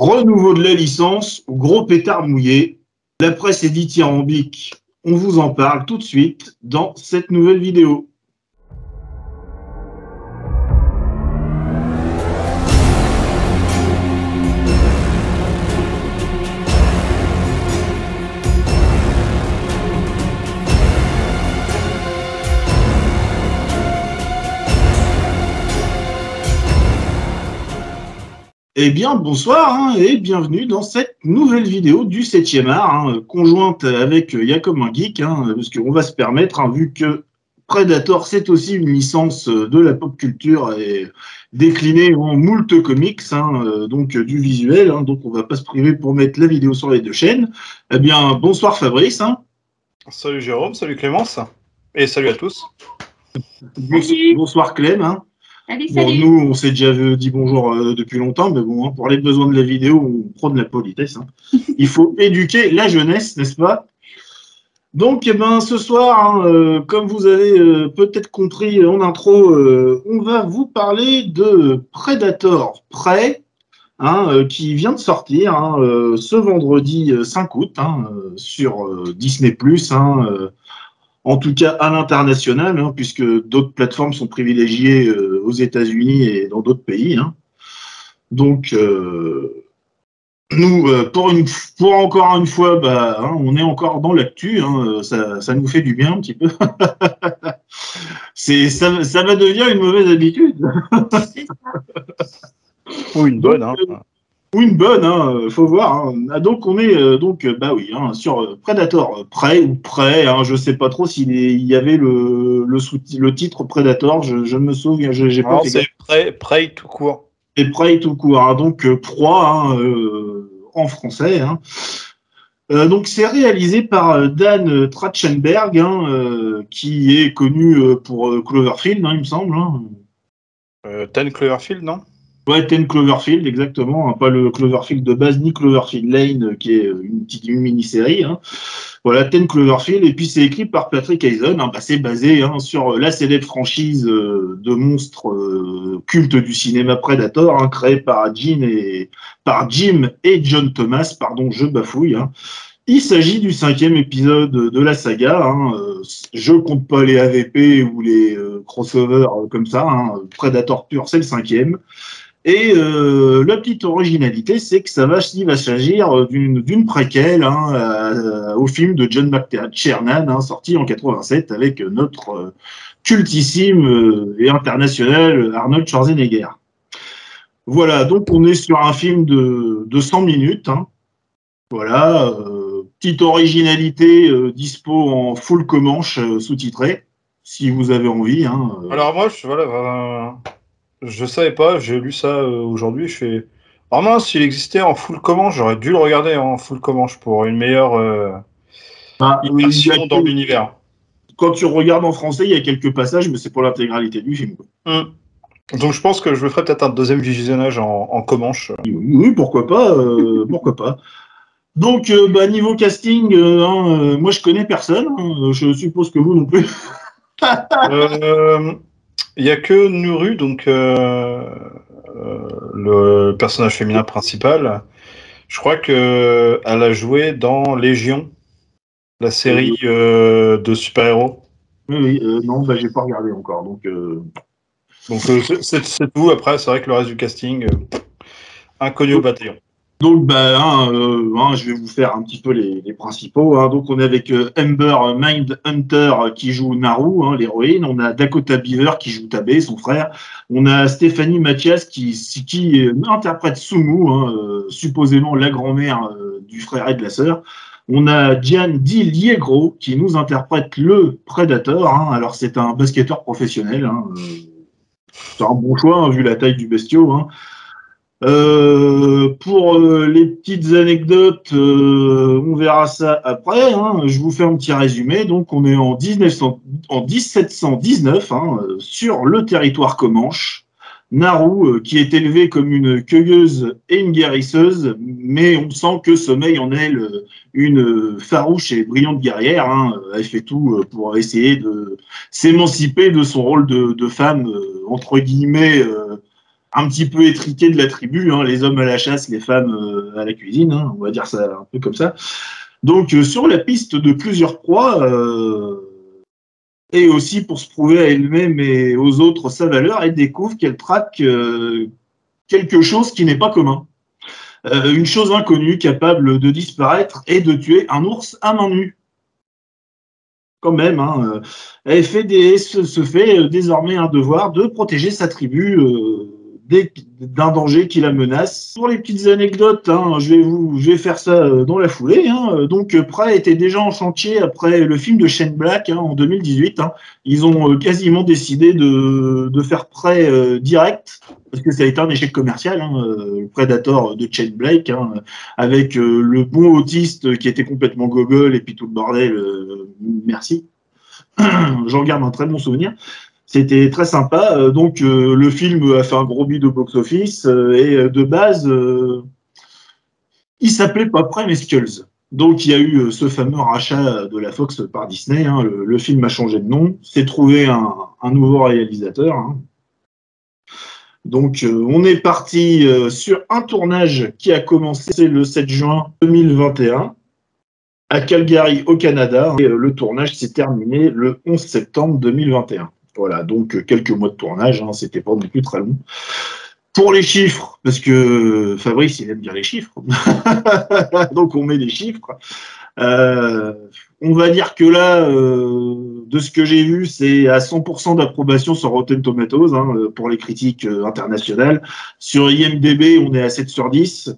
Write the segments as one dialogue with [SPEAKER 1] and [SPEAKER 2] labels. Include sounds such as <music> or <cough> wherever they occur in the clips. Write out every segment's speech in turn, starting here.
[SPEAKER 1] Renouveau de la licence, gros pétard mouillé. La presse est dithyrambique. On vous en parle tout de suite dans cette nouvelle vidéo. Eh bien, bonsoir hein, et bienvenue dans cette nouvelle vidéo du 7e art, hein, conjointe avec Jacob Geek, hein, parce qu'on va se permettre, vu que Predator, c'est aussi une licence de la pop culture et déclinée en moult comics, euh, donc du visuel, donc on va pas se priver pour mettre la vidéo sur les deux chaînes. Eh bien, bonsoir Fabrice.
[SPEAKER 2] Salut Jérôme, salut Clémence, et salut à tous.
[SPEAKER 1] Bonsoir Clem nous, on s'est déjà dit bonjour euh, depuis longtemps, mais bon, hein, pour les besoins de la vidéo, on prend de la politesse. Hein. <laughs> Il faut éduquer la jeunesse, n'est-ce pas? Donc, eh ben, ce soir, hein, euh, comme vous avez euh, peut-être compris en intro, on va vous parler de Predator Prey, qui vient de sortir ce vendredi 5 août sur Disney en tout cas à l'international, hein, puisque d'autres plateformes sont privilégiées euh, aux États-Unis et dans d'autres pays. Hein. Donc, euh, nous, euh, pour, une, pour encore une fois, bah, hein, on est encore dans l'actu. Ça, ça, nous fait du bien un petit peu. <laughs> C'est, ça, ça va devenir une mauvaise habitude. <laughs>
[SPEAKER 2] Ou une bonne. Hein.
[SPEAKER 1] Ou une bonne, hein, euh, faut voir. Hein. Ah, donc on est euh, donc euh, bah oui hein, sur Predator prêt ou prêt. Je sais pas trop s'il y avait le le, le titre Predator. Je, je me souviens. J'ai
[SPEAKER 2] pas. C'est prêt prêt tout court.
[SPEAKER 1] Et prêt tout court. Donc proie en français. donc c'est réalisé par Dan Trachtenberg, qui est connu pour Cloverfield, il me semble.
[SPEAKER 2] Dan Cloverfield, non?
[SPEAKER 1] Ouais, Ten Cloverfield, exactement. Hein, pas le Cloverfield de base, ni Cloverfield Lane, euh, qui est euh, une petite mini-série. Hein. Voilà, Ten Cloverfield. Et puis, c'est écrit par Patrick Eisen. Hein, bah, c'est basé sur euh, la célèbre franchise de monstres cultes du cinéma Predator, créée par Jim et, par Jim et John Thomas. Pardon, je bafouille. Il s'agit du cinquième épisode de la saga. Je compte pas les AVP ou les crossovers comme ça. Predator pur, c'est le cinquième. Et euh, la petite originalité, c'est que ça va, s'agir d'une préquelle hein, euh, au film de John McTiernan, hein, sorti en 87 avec notre euh, cultissime et international Arnold Schwarzenegger. Voilà, donc on est sur un film de, de 100 minutes. Hein. Voilà, petite originalité dispo en full comanche sous-titré, si vous avez envie.
[SPEAKER 2] Alors moi, je, voilà, je savais pas, j'ai lu ça euh, aujourd'hui. Je fais. Vraiment, s'il existait en full commande, j'aurais dû le regarder en full commande pour une meilleure euh, bah, immersion dans l'univers.
[SPEAKER 1] Quand tu regardes en français, il y a quelques passages, mais c'est pour l'intégralité du film.
[SPEAKER 2] Hum. Donc je pense que je me ferai peut-être un deuxième visionnage en, en comanche.
[SPEAKER 1] Oui, pourquoi pas, euh, <laughs> pourquoi pas. Donc bah, niveau casting, hein, moi je connais personne. Hein, je suppose que vous non plus.
[SPEAKER 2] Il n'y a que Nuru, donc euh, euh, le personnage féminin principal. Je crois qu'elle a joué dans Légion, la série euh, de super-héros.
[SPEAKER 1] Oui, oui non, bah, j'ai pas regardé encore. Donc,
[SPEAKER 2] donc c'est tout. Après, c'est vrai que le reste du casting, inconnu au bataillon.
[SPEAKER 1] Donc, bah, hein, euh, hein, je vais vous faire un petit peu les, principaux. Hein. Donc, on est avec euh, Amber Mindhunter qui joue Naru, hein, l'héroïne. On a Dakota Beaver qui joue Tabé, son frère. On a Stéphanie Mathias qui, qui euh, interprète Sumu, supposément la grand-mère du frère et de la sœur. On a Diane Di Liegro qui nous interprète le Predator. Alors, c'est un basketteur professionnel. c'est un bon choix vu la taille du bestiau. Euh, pour euh, les petites anecdotes, euh, on verra ça après. Hein. Je vous fais un petit résumé. Donc, on est en, 1900, en 1719 hein, sur le territoire comanche. Naru, qui est élevé comme une cueilleuse et une guérisseuse, mais on sent que sommeille en elle une farouche et brillante guerrière. Hein. Elle fait tout pour essayer de s'émanciper de son rôle de, de femme, entre guillemets, un petit peu étriqué de la tribu, hein, les hommes à la chasse, les femmes euh, à la cuisine, hein, on va dire ça un peu comme ça. Donc euh, sur la piste de plusieurs proies, euh, et aussi pour se prouver à elle-même et aux autres sa valeur, elle découvre qu'elle traque quelque chose qui n'est pas commun. une chose inconnue capable de disparaître et de tuer un ours à main nue quand même. Hein, FDS se fait désormais un devoir de protéger sa tribu d'un danger qui la menace. Pour les petites anecdotes, hein, je, vais vous, faire ça euh, dans la foulée. Hein. Donc, Prey était déjà en chantier après le film de Shane Black hein, en 2018. Hein. Ils ont euh, quasiment décidé de, faire Prey euh, direct parce que ça a été un échec commercial, hein, le Predator de Shane Black, avec le bon autiste qui était complètement gogol et puis tout le bordel. merci. <clears throat> J'en garde un très bon souvenir. C'était très sympa. Euh, donc, euh, le film a fait un gros bid au box-office. Euh, et de base, il s'appelait pas Prime mais Skulls. Donc, il y a eu ce fameux rachat de la Fox par Disney. Hein. Le, film a changé de nom. C'est trouvé un, nouveau réalisateur. Hein. Donc, on est parti sur un tournage qui a commencé le 7 juin 2021 à Calgary, au Canada. Et le tournage s'est terminé le 11 septembre 2021. Voilà, donc euh, quelques mois de tournage, hein, c'était pas non plus très long. Pour les chiffres, parce que Fabrice, il aime bien les chiffres, <laughs> donc on met des chiffres. Euh, on va dire que là, euh, de ce que j'ai vu, c'est à 100% d'approbation sur Rotten Tomatoes hein, pour les critiques internationales. Sur IMDB, on est à 7 sur 10.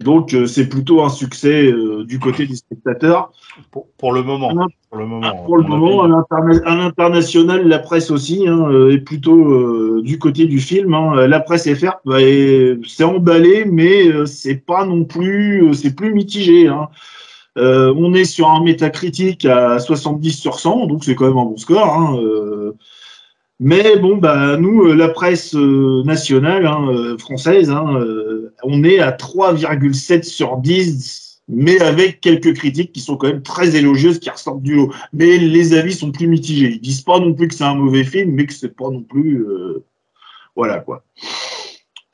[SPEAKER 1] Donc, euh, c'est plutôt un succès euh, du côté des spectateurs.
[SPEAKER 2] Pour, le moment. Pour le moment,
[SPEAKER 1] pour le moment à l'international, la presse aussi hein, euh, est plutôt du côté du film. Hein. La presse FR bah, c'est emballé, mais c'est pas non plus, c'est plus mitigé. Hein. on est sur un métacritique à 70 sur 100, donc c'est quand même un bon score. Mais bon, bah, nous, la presse nationale hein, française, hein, on est à 3,7 sur 10, mais avec quelques critiques qui sont quand même très élogieuses, qui ressortent du lot. Mais les avis sont plus mitigés. Ils disent pas non plus que c'est un mauvais film, mais que c'est pas non plus. voilà quoi.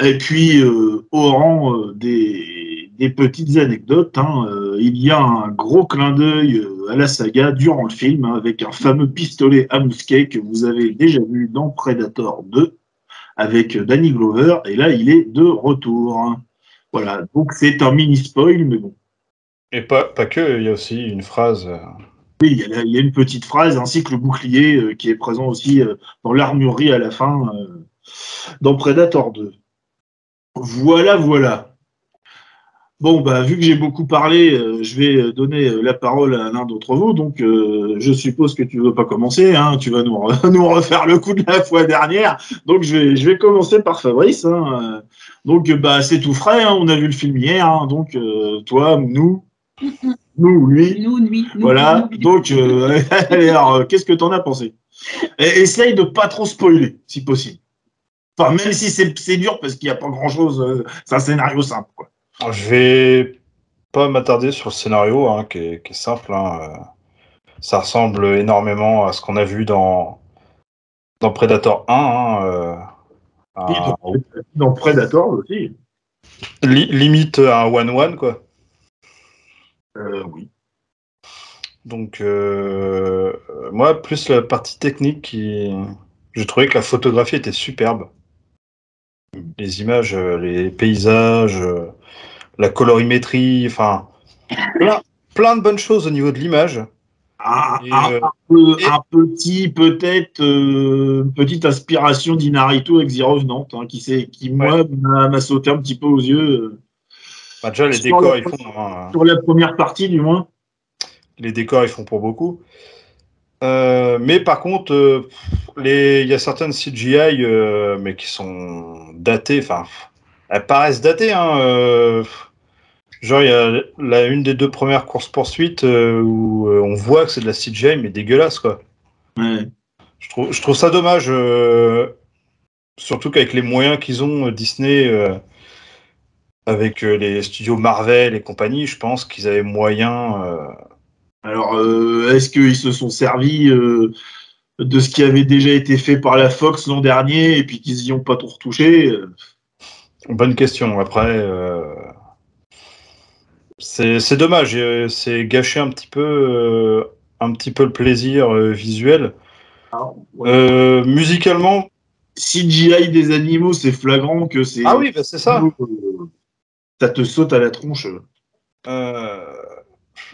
[SPEAKER 1] Et puis, au rang des des petites anecdotes. Hein. Euh, il y a un gros clin d'œil euh, à la saga durant le film, hein, avec un fameux pistolet à mousquet que vous avez déjà vu dans Predator 2 avec Danny Glover. Et là, il est de retour. Voilà, donc c'est un mini spoil, mais bon.
[SPEAKER 2] Et pas, pas que, il y a aussi une phrase. Euh,
[SPEAKER 1] oui, il y, a, une petite phrase ainsi que le bouclier qui est présent aussi dans l'armurerie à la fin dans Predator 2. Voilà, voilà. Bon, bah, vu que j'ai beaucoup parlé, euh, je vais euh, donner euh, la parole à l'un d'entre vous. Donc, je suppose que tu ne veux pas commencer. Hein, tu vas nous, <laughs> nous, refaire le coup de la fois dernière. Donc, je vais, je vais commencer par Fabrice. Hein. Donc, bah, c'est tout frais. Hein, on a vu le film hier. Hein. donc, toi, nous, <laughs> nous, lui.
[SPEAKER 3] Nous, lui.
[SPEAKER 1] voilà. donc, <laughs> alors, qu'est-ce que tu en as pensé? Essaye de pas trop spoiler, si possible. Enfin, même si c'est dur parce qu'il n'y a pas grand-chose. c'est un scénario simple, quoi.
[SPEAKER 2] Je vais pas m'attarder sur le scénario, hein, qui, est, simple. Hein, euh. Ça ressemble énormément à ce qu'on a vu dans, dans Predator 1. Hein,
[SPEAKER 1] euh, dans, Predator aussi.
[SPEAKER 2] limite un one-one, quoi.
[SPEAKER 1] Euh, oui.
[SPEAKER 2] Donc, moi, plus la partie technique, qui... je trouvais que la photographie était superbe. Les images, les paysages, la colorimétrie, enfin, plein, de bonnes choses au niveau de l'image.
[SPEAKER 1] un, euh, petit, peut-être, euh, petite inspiration d'Inarito avec Zero Nantes, hein, qui, qui moi, m'a sauté un petit peu aux yeux.
[SPEAKER 2] Bah, déjà, les décors, ils font. Hein.
[SPEAKER 1] sur la première partie, du moins.
[SPEAKER 2] Les décors, ils font pour beaucoup. Euh, mais par contre, il y a certaines CGI, mais qui sont datées. Enfin, elles paraissent datées. Hein, Genre, il y a la, une des deux premières courses-poursuites euh, où euh, on voit que c'est de la CGI, mais dégueulasse, quoi. Je, trouve, je trouve ça dommage. Euh, surtout qu'avec les moyens qu'ils ont, Disney, avec les studios Marvel et compagnie, je pense qu'ils avaient moyen.
[SPEAKER 1] Alors, est-ce qu'ils se sont servis de ce qui avait déjà été fait par la Fox l'an dernier et puis qu'ils n'y ont pas tout retouché
[SPEAKER 2] Bonne question. Après, euh, c'est dommage. C'est gâcher un petit peu, euh, un petit peu le plaisir euh, visuel. Ah, musicalement.
[SPEAKER 1] CGI des animaux, c'est flagrant que c'est.
[SPEAKER 2] Ah oui, bah, c'est ça.
[SPEAKER 1] ça te saute à la tronche.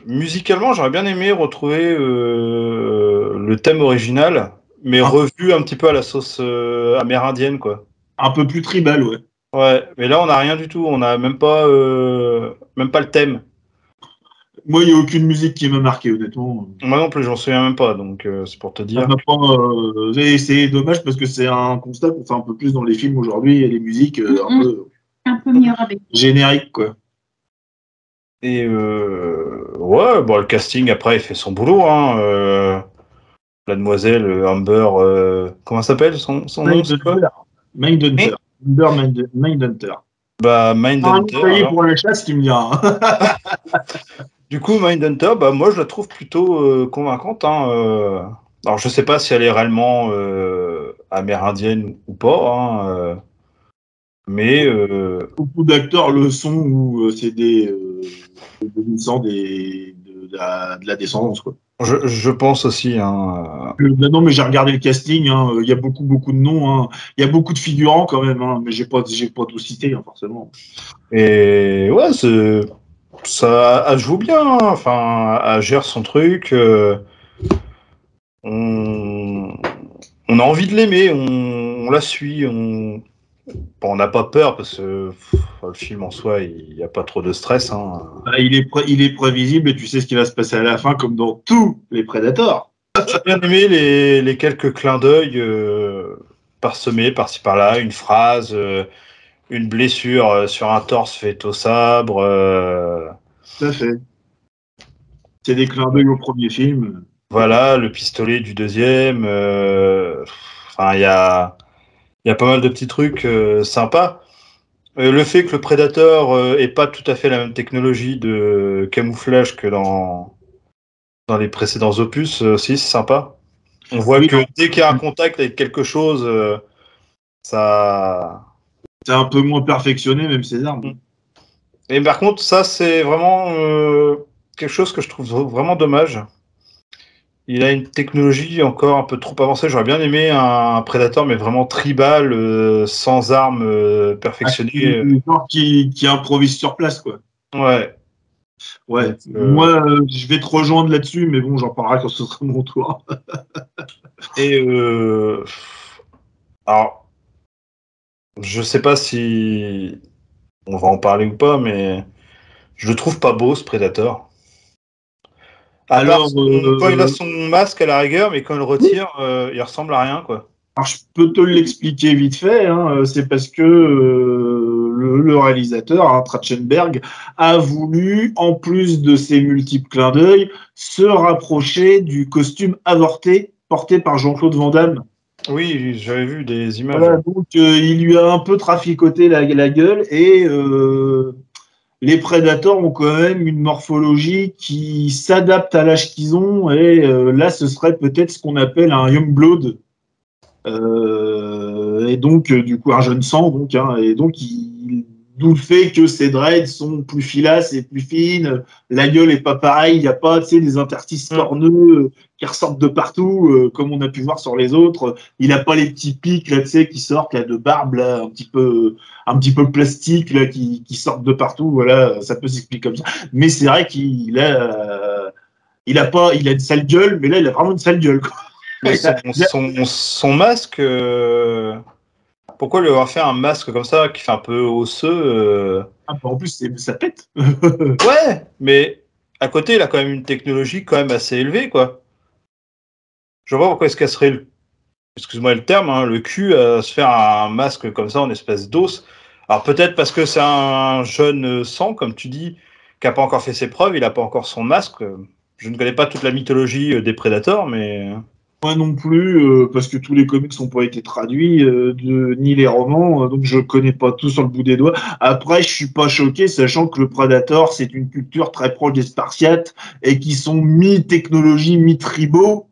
[SPEAKER 2] musicalement, j'aurais bien aimé retrouver le thème original, mais ah. revu un petit peu à la sauce amérindienne, quoi.
[SPEAKER 1] Un peu plus tribal, ouais.
[SPEAKER 2] Ouais, mais là, on n'a rien du tout. On n'a même pas, euh, même pas le thème.
[SPEAKER 1] Moi, il n'y a aucune musique qui m'a marqué, honnêtement.
[SPEAKER 2] Moi non plus, j'en souviens même pas, donc euh, c'est pour te dire.
[SPEAKER 1] Euh, c'est dommage parce que c'est un constat qu'on fait un peu plus dans les films aujourd'hui et les musiques un peu,
[SPEAKER 3] un peu mieux avec.
[SPEAKER 1] génériques, quoi.
[SPEAKER 2] Et ouais, bon, le casting après, il fait son boulot. Hein, la demoiselle Amber, comment s'appelle son, son nom
[SPEAKER 1] Mindhunter. Mindhunter.
[SPEAKER 2] Bah, Mindhunter.
[SPEAKER 1] Ah, pour la chasse, tu me diras. <laughs>
[SPEAKER 2] du coup, Mindhunter, bah, moi, je la trouve plutôt euh, convaincante. Hein, euh. Alors, je sais pas si elle est réellement euh, amérindienne ou pas. Hein, mais.
[SPEAKER 1] Beaucoup d'acteurs le sont ou c'est des, des, de, la, de la descendance. Quoi.
[SPEAKER 2] Je, pense aussi. Hein.
[SPEAKER 1] Euh, non, mais j'ai regardé le casting. Hein. Il y a beaucoup, beaucoup de noms. Hein. Il y a beaucoup de figurants quand même. Mais j'ai pas, j'ai pas tout cité forcément.
[SPEAKER 2] Et ouais, ça elle joue bien. Enfin, elle gère son truc. Euh, on, a envie de l'aimer. On, la suit. On, on n'a pas peur parce que le film en soi, il n'y a pas trop de stress. Hein.
[SPEAKER 1] Bah, il, est il est prévisible et tu sais ce qui va se passer à la fin, comme dans tous les Predators.
[SPEAKER 2] J'ai bien aimé les, quelques clins d'œil euh, parsemés par-ci par-là, une phrase, euh, une blessure euh, sur un torse fait au sabre.
[SPEAKER 1] Tout à fait. C'est des clins d'œil au premier film.
[SPEAKER 2] Voilà, le pistolet du deuxième. Enfin, il y a il y a pas mal de petits trucs euh, sympas. Euh, le fait que le prédateur euh, ait pas tout à fait la même technologie de camouflage que dans, dans les précédents opus aussi, c'est sympa. On voit que dès qu'il y a un contact avec quelque chose, ça.
[SPEAKER 1] C'est un peu moins perfectionné, même ses armes.
[SPEAKER 2] Et par contre, ça, c'est vraiment quelque chose que je trouve vraiment dommage. Il a une technologie encore un peu trop avancée. J'aurais bien aimé un, Predator, mais vraiment tribal, euh, sans armes euh, perfectionnées.
[SPEAKER 1] Ah, qui, qui, improvise sur place, quoi.
[SPEAKER 2] Ouais.
[SPEAKER 1] Ouais. Euh, Moi, je vais te rejoindre là-dessus, mais bon, j'en parlerai quand ce sera mon tour. <laughs>
[SPEAKER 2] Et alors, je sais pas si on va en parler ou pas, mais je le trouve pas beau ce Predator. Alors, euh, quand il a son masque à la rigueur, mais quand il le retire, euh, il ressemble à rien, quoi.
[SPEAKER 1] Alors, je peux te l'expliquer vite fait. Hein, euh, c'est parce que le, réalisateur, hein, Trachtenberg, a voulu, en plus de ses multiples clins d'œil, se rapprocher du costume avorté porté par Jean-Claude Van Damme.
[SPEAKER 2] Oui, j'avais vu des images.
[SPEAKER 1] donc il lui a un peu traficoté la, la gueule et les prédateurs ont quand même une morphologie qui s'adapte à l'âge qu'ils ont et euh, là ce serait peut-être ce qu'on appelle un young blood. Euh, et donc euh, du coup un jeune sang donc hein, et donc d'où le fait que ces dreads sont plus filasses et plus fines la gueule est pas pareille il n'y a pas tu sais des interstices mm. corneux qui ressortent de partout comme on a pu voir sur les autres il n'a pas les petits pics là tu sais qui sortent là de barbe là un petit peu un petit peu plastique là, qui, qui sortent de partout. Voilà, ça peut s'expliquer comme ça. Mais c'est vrai qu'il a, il a pas, il a une sale gueule, mais là, il a vraiment une sale gueule. <laughs>
[SPEAKER 2] Son, son, masque, euh, pourquoi lui avoir fait un masque comme ça qui fait un peu osseux euh?
[SPEAKER 1] ah, bah, En plus, ça pète. <laughs>
[SPEAKER 2] ouais, mais à côté, il a quand même une technologie quand même assez élevée, quoi. Je vois pourquoi est-ce qu'elle serait le excuse-moi le terme, hein, le cul à se faire un masque comme ça en espèce d'os. Alors peut-être parce que c'est un jeune sang, comme tu dis, qui n'a pas encore fait ses preuves, il n'a pas encore son masque. Je ne connais pas toute la mythologie euh, des prédateurs, mais... Euh.
[SPEAKER 1] Moi non plus, euh, parce que tous les comics n'ont pas été traduits, ni les romans, donc je connais pas tout sur le bout des doigts. Après, je suis pas choqué, sachant que le Predator, c'est une culture très proche des Spartiates et qui sont mi-technologie, mi-tribaux.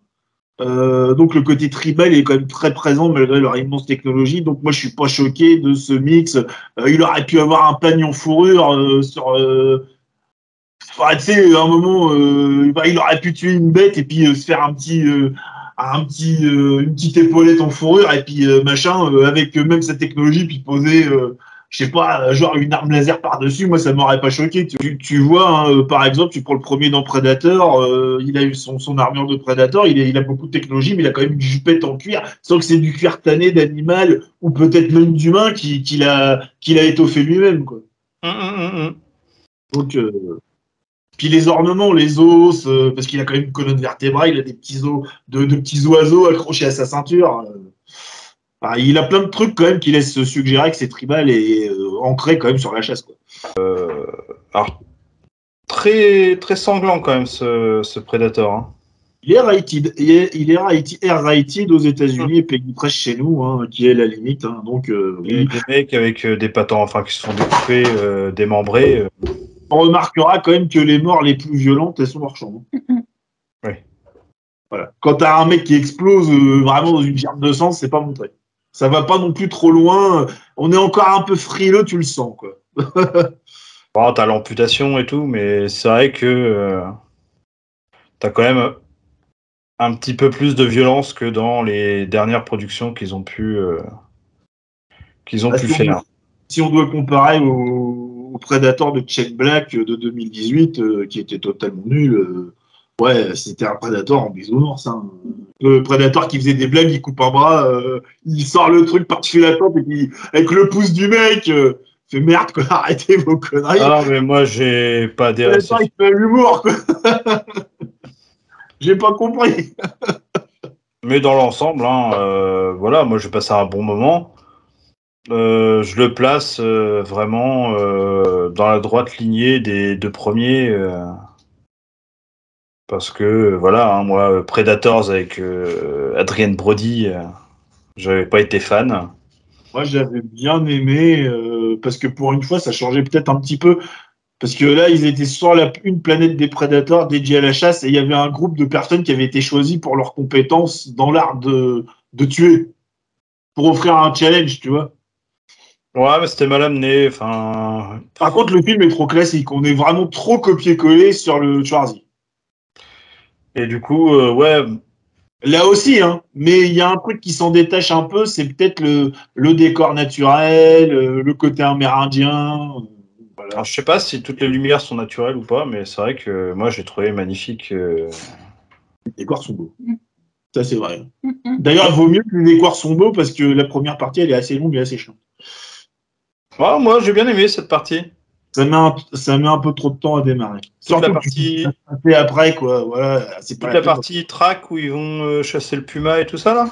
[SPEAKER 1] Euh, donc le côté tribal est quand même très présent malgré leur immense technologie. Donc moi je suis pas choqué de ce mix. Euh, il aurait pu avoir un pagnon fourrure euh, sur. Tu sais, à un moment, il aurait pu tuer une bête et puis se faire un petit, un petit, une petite épaulette en fourrure et puis machin avec même sa technologie puis poser je sais pas, genre une arme laser par-dessus, moi ça m'aurait pas choqué. Tu, tu vois, hein, euh, par exemple, tu prends le premier dans Predator, euh, il a eu son, son armure de Predator, il, il a beaucoup de technologie, mais il a quand même une jupette en cuir, sans que c'est du cuir tanné d'animal ou peut-être même d'humain qu'il qui a, qu'il a étoffé lui-même. Quoi. Hum, hum, hum, Donc, euh, puis les ornements, les os, parce qu'il a quand même une colonne vertébrale, il a des petits os, de, de petits oiseaux accrochés à sa ceinture il a plein de trucs quand même qui laissent se suggérer que c'est tribal et euh, ancré quand même sur la chasse. Quoi.
[SPEAKER 2] Euh, alors, très, très sanglant quand même ce, ce Predator. Hein.
[SPEAKER 1] Il est rated, il est, il est rated, aux États-Unis et payé presque chez nous, hein, qui est la limite. Hein. donc,
[SPEAKER 2] euh, Des mecs avec des patents, enfin qui se font découper, démembrés.
[SPEAKER 1] On remarquera quand même que les morts les plus violentes, elles sont marchandes. <laughs>
[SPEAKER 2] oui.
[SPEAKER 1] Voilà. Quand t'as un mec qui explose vraiment dans une gerbe de sang, c'est pas montré ça va pas non plus trop loin. On est encore un peu frileux, tu le sens, quoi. <laughs>
[SPEAKER 2] bon, t'as l'amputation et tout, mais c'est vrai que euh, t'as quand même un petit peu plus de violence que dans les dernières productions qu'ils ont pu euh, qu'ils ont bah, pu faire.
[SPEAKER 1] si on doit comparer au, Predator de Check Black de 2018, euh, qui était totalement nul, ouais, c'était un Predator en bisounours. Hein le prédateur qui faisait des blagues, il coupe un bras, euh, il sort le truc par-dessus la tente et puis avec le pouce du mec, euh, fait merde quoi, <laughs> arrêtez vos conneries.
[SPEAKER 2] Ah mais moi j'ai pas adhéré.
[SPEAKER 1] Il fait l'humour quoi. <laughs> j'ai pas compris. <laughs>
[SPEAKER 2] mais dans l'ensemble, hein, euh, voilà, moi j'ai passé un bon moment. Je le place vraiment dans la droite lignée des deux premiers. Parce que, voilà, hein, moi, Predators avec euh, Adrien Brody, euh, j'avais pas été fan.
[SPEAKER 1] Moi, j'avais bien aimé, euh, parce que pour une fois, ça changeait peut-être un petit peu. Parce que là, ils étaient sur une planète des Predators dédiée à la chasse, et il y avait un groupe de personnes qui avaient été choisies pour leurs compétences dans l'art de, de tuer. Pour offrir un challenge, tu vois.
[SPEAKER 2] Ouais, mais c'était mal amené. Enfin.
[SPEAKER 1] Par contre, le film est trop classique. On est vraiment trop copié-collé sur le Schwarzy.
[SPEAKER 2] Et du coup, euh, ouais.
[SPEAKER 1] Là aussi, hein, mais il y a un truc qui s'en détache un peu, c'est peut-être le, le, décor naturel, euh, le côté amérindien.
[SPEAKER 2] Voilà. Alors, je sais pas si toutes les lumières sont naturelles ou pas, mais c'est vrai que moi j'ai trouvé magnifique. Euh,
[SPEAKER 1] les décors sont beaux. Ça, c'est vrai. D'ailleurs, il vaut mieux que les décors sont beaux parce que la première partie, elle est assez longue et assez chiante.
[SPEAKER 2] Moi, j'ai bien aimé cette partie
[SPEAKER 1] ça met, un, ça met un peu trop de temps à démarrer.
[SPEAKER 2] Surtout la partie
[SPEAKER 1] après quoi. Voilà,
[SPEAKER 2] c'est pas la, partie track où ils vont euh, chasser le puma et tout ça là.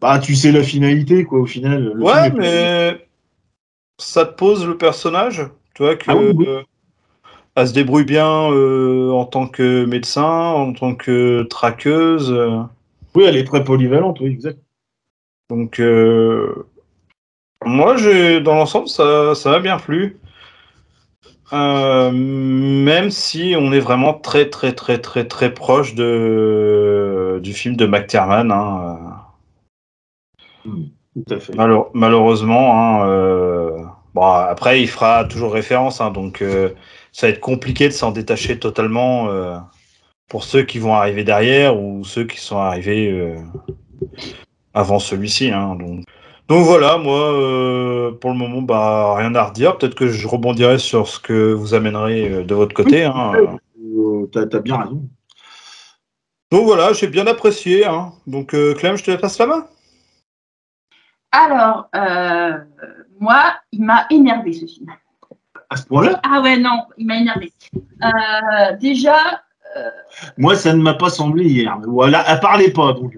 [SPEAKER 1] Bah tu sais la finalité quoi au final.
[SPEAKER 2] ouais mais ça te pose le personnage, tu vois que. Ah euh, elle se débrouille bien euh, en tant que médecin, en tant que traqueuse.
[SPEAKER 1] Oui, elle est très polyvalente, oui, exact.
[SPEAKER 2] Donc, moi, j'ai dans l'ensemble, ça, ça m'a bien plu. Euh, même si on est vraiment très très très très très proche de du film de McTiernan. Hein.
[SPEAKER 1] Tout à fait.
[SPEAKER 2] malheureusement, hein, euh, bon, après il fera toujours référence, hein, donc euh, ça va être compliqué de s'en détacher totalement pour ceux qui vont arriver derrière ou ceux qui sont arrivés avant celui-ci. donc. Donc voilà, moi, euh, pour le moment, bah, rien à redire. Peut-être que je rebondirai sur ce que vous amènerez euh, de votre côté. Hein.
[SPEAKER 1] Euh, as bien raison.
[SPEAKER 2] Donc voilà, j'ai bien apprécié. Hein. Donc Clem, je te passe la main.
[SPEAKER 3] Alors, moi, il m'a énervé ce film.
[SPEAKER 1] À ce point-là?
[SPEAKER 3] Ah ouais, non, il m'a énervé. déjà.
[SPEAKER 1] Moi, ça ne m'a pas semblé hier. Voilà, elle parlait pas. Donc,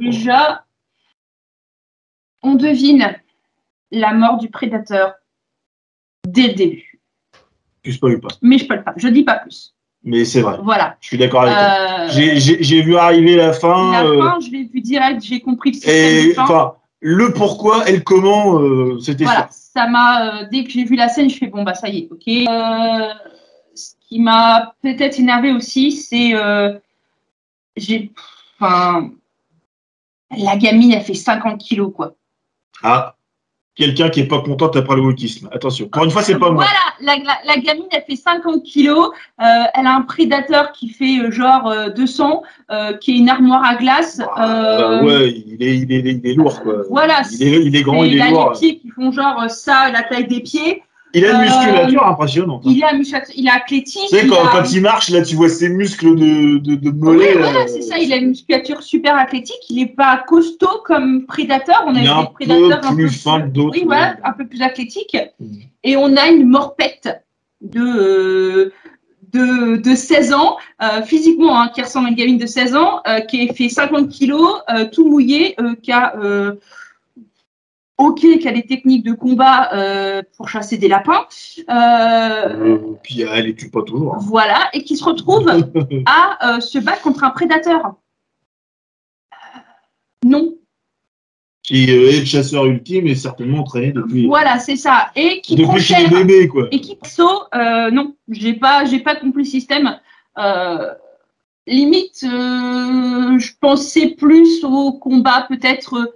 [SPEAKER 3] déjà, on devine la mort du prédateur dès le début.
[SPEAKER 1] Tu spoil pas.
[SPEAKER 3] Mais je spoil pas. Je dis pas plus.
[SPEAKER 1] Mais c'est vrai.
[SPEAKER 3] Voilà.
[SPEAKER 1] Je suis d'accord avec toi. Euh, j'ai vu arriver la fin.
[SPEAKER 3] La euh, fin, je l'ai vu direct, j'ai compris le
[SPEAKER 1] système. enfin, le pourquoi et le comment, euh, c'était
[SPEAKER 3] voilà. ça. m'a, dès que j'ai vu la scène, je fais bon, bah ça y est, ok. ce qui m'a peut-être énervé aussi, c'est. j'ai. Enfin. La gamine, elle fait 50 kilos, quoi.
[SPEAKER 1] Ah, quelqu'un qui est pas content après le wokisme. Attention. Encore une fois, c'est pas moi.
[SPEAKER 3] Voilà, la, la- la gamine, elle fait 50 kilos. euh, elle a un prédateur qui fait euh, genre euh, 200, euh, qui est une armoire à glace.
[SPEAKER 1] Ah,
[SPEAKER 3] euh,
[SPEAKER 1] ouais, il est, il, est, il est lourd, quoi.
[SPEAKER 3] Voilà,
[SPEAKER 1] Il est, il est grand,
[SPEAKER 3] Et
[SPEAKER 1] il
[SPEAKER 3] il a
[SPEAKER 1] est lourd.
[SPEAKER 3] les pieds qui font genre ça, la taille des pieds.
[SPEAKER 1] Il a une
[SPEAKER 3] Euh,
[SPEAKER 1] musculature impressionnante. hein.
[SPEAKER 3] Il est, musculature- il est athlétique.
[SPEAKER 1] Tu sais,
[SPEAKER 3] il
[SPEAKER 1] quand,
[SPEAKER 3] a-
[SPEAKER 1] quand il marche, là, tu vois ses muscles de, de, de
[SPEAKER 3] Oui,
[SPEAKER 1] mollet.
[SPEAKER 3] voilà,
[SPEAKER 1] là.
[SPEAKER 3] c'est ça. Il a une musculature super athlétique. Il n'est pas costaud comme prédateur. On a
[SPEAKER 1] Il est un
[SPEAKER 3] des prédateurs
[SPEAKER 1] peu
[SPEAKER 3] un
[SPEAKER 1] plus
[SPEAKER 3] peu
[SPEAKER 1] fin que d'autres.
[SPEAKER 3] Oui, voilà, un peu plus athlétique.
[SPEAKER 1] Mm.
[SPEAKER 3] Et on a une morpette de, euh, de, de 16 ans, euh, physiquement, hein, qui ressemble à une gamine de 16 ans, euh, qui a fait 50 kilos, euh, tout mouillé, euh, qui a. Ok, qui a des techniques de combat euh, pour chasser des lapins, euh,
[SPEAKER 1] Euh, puis elle les tue pas toujours. hein.
[SPEAKER 3] voilà, et qui se retrouve <laughs> à euh, se battre contre un prédateur. Non,
[SPEAKER 1] Qui est le chasseur ultime et certainement entraîné depuis,
[SPEAKER 3] voilà, c'est ça. Et qui prend
[SPEAKER 1] depuis est
[SPEAKER 3] cher.
[SPEAKER 1] bébé, quoi.
[SPEAKER 3] Et qui euh, non, j'ai pas, j'ai pas compris le système. Limite, je pensais plus au combat, peut-être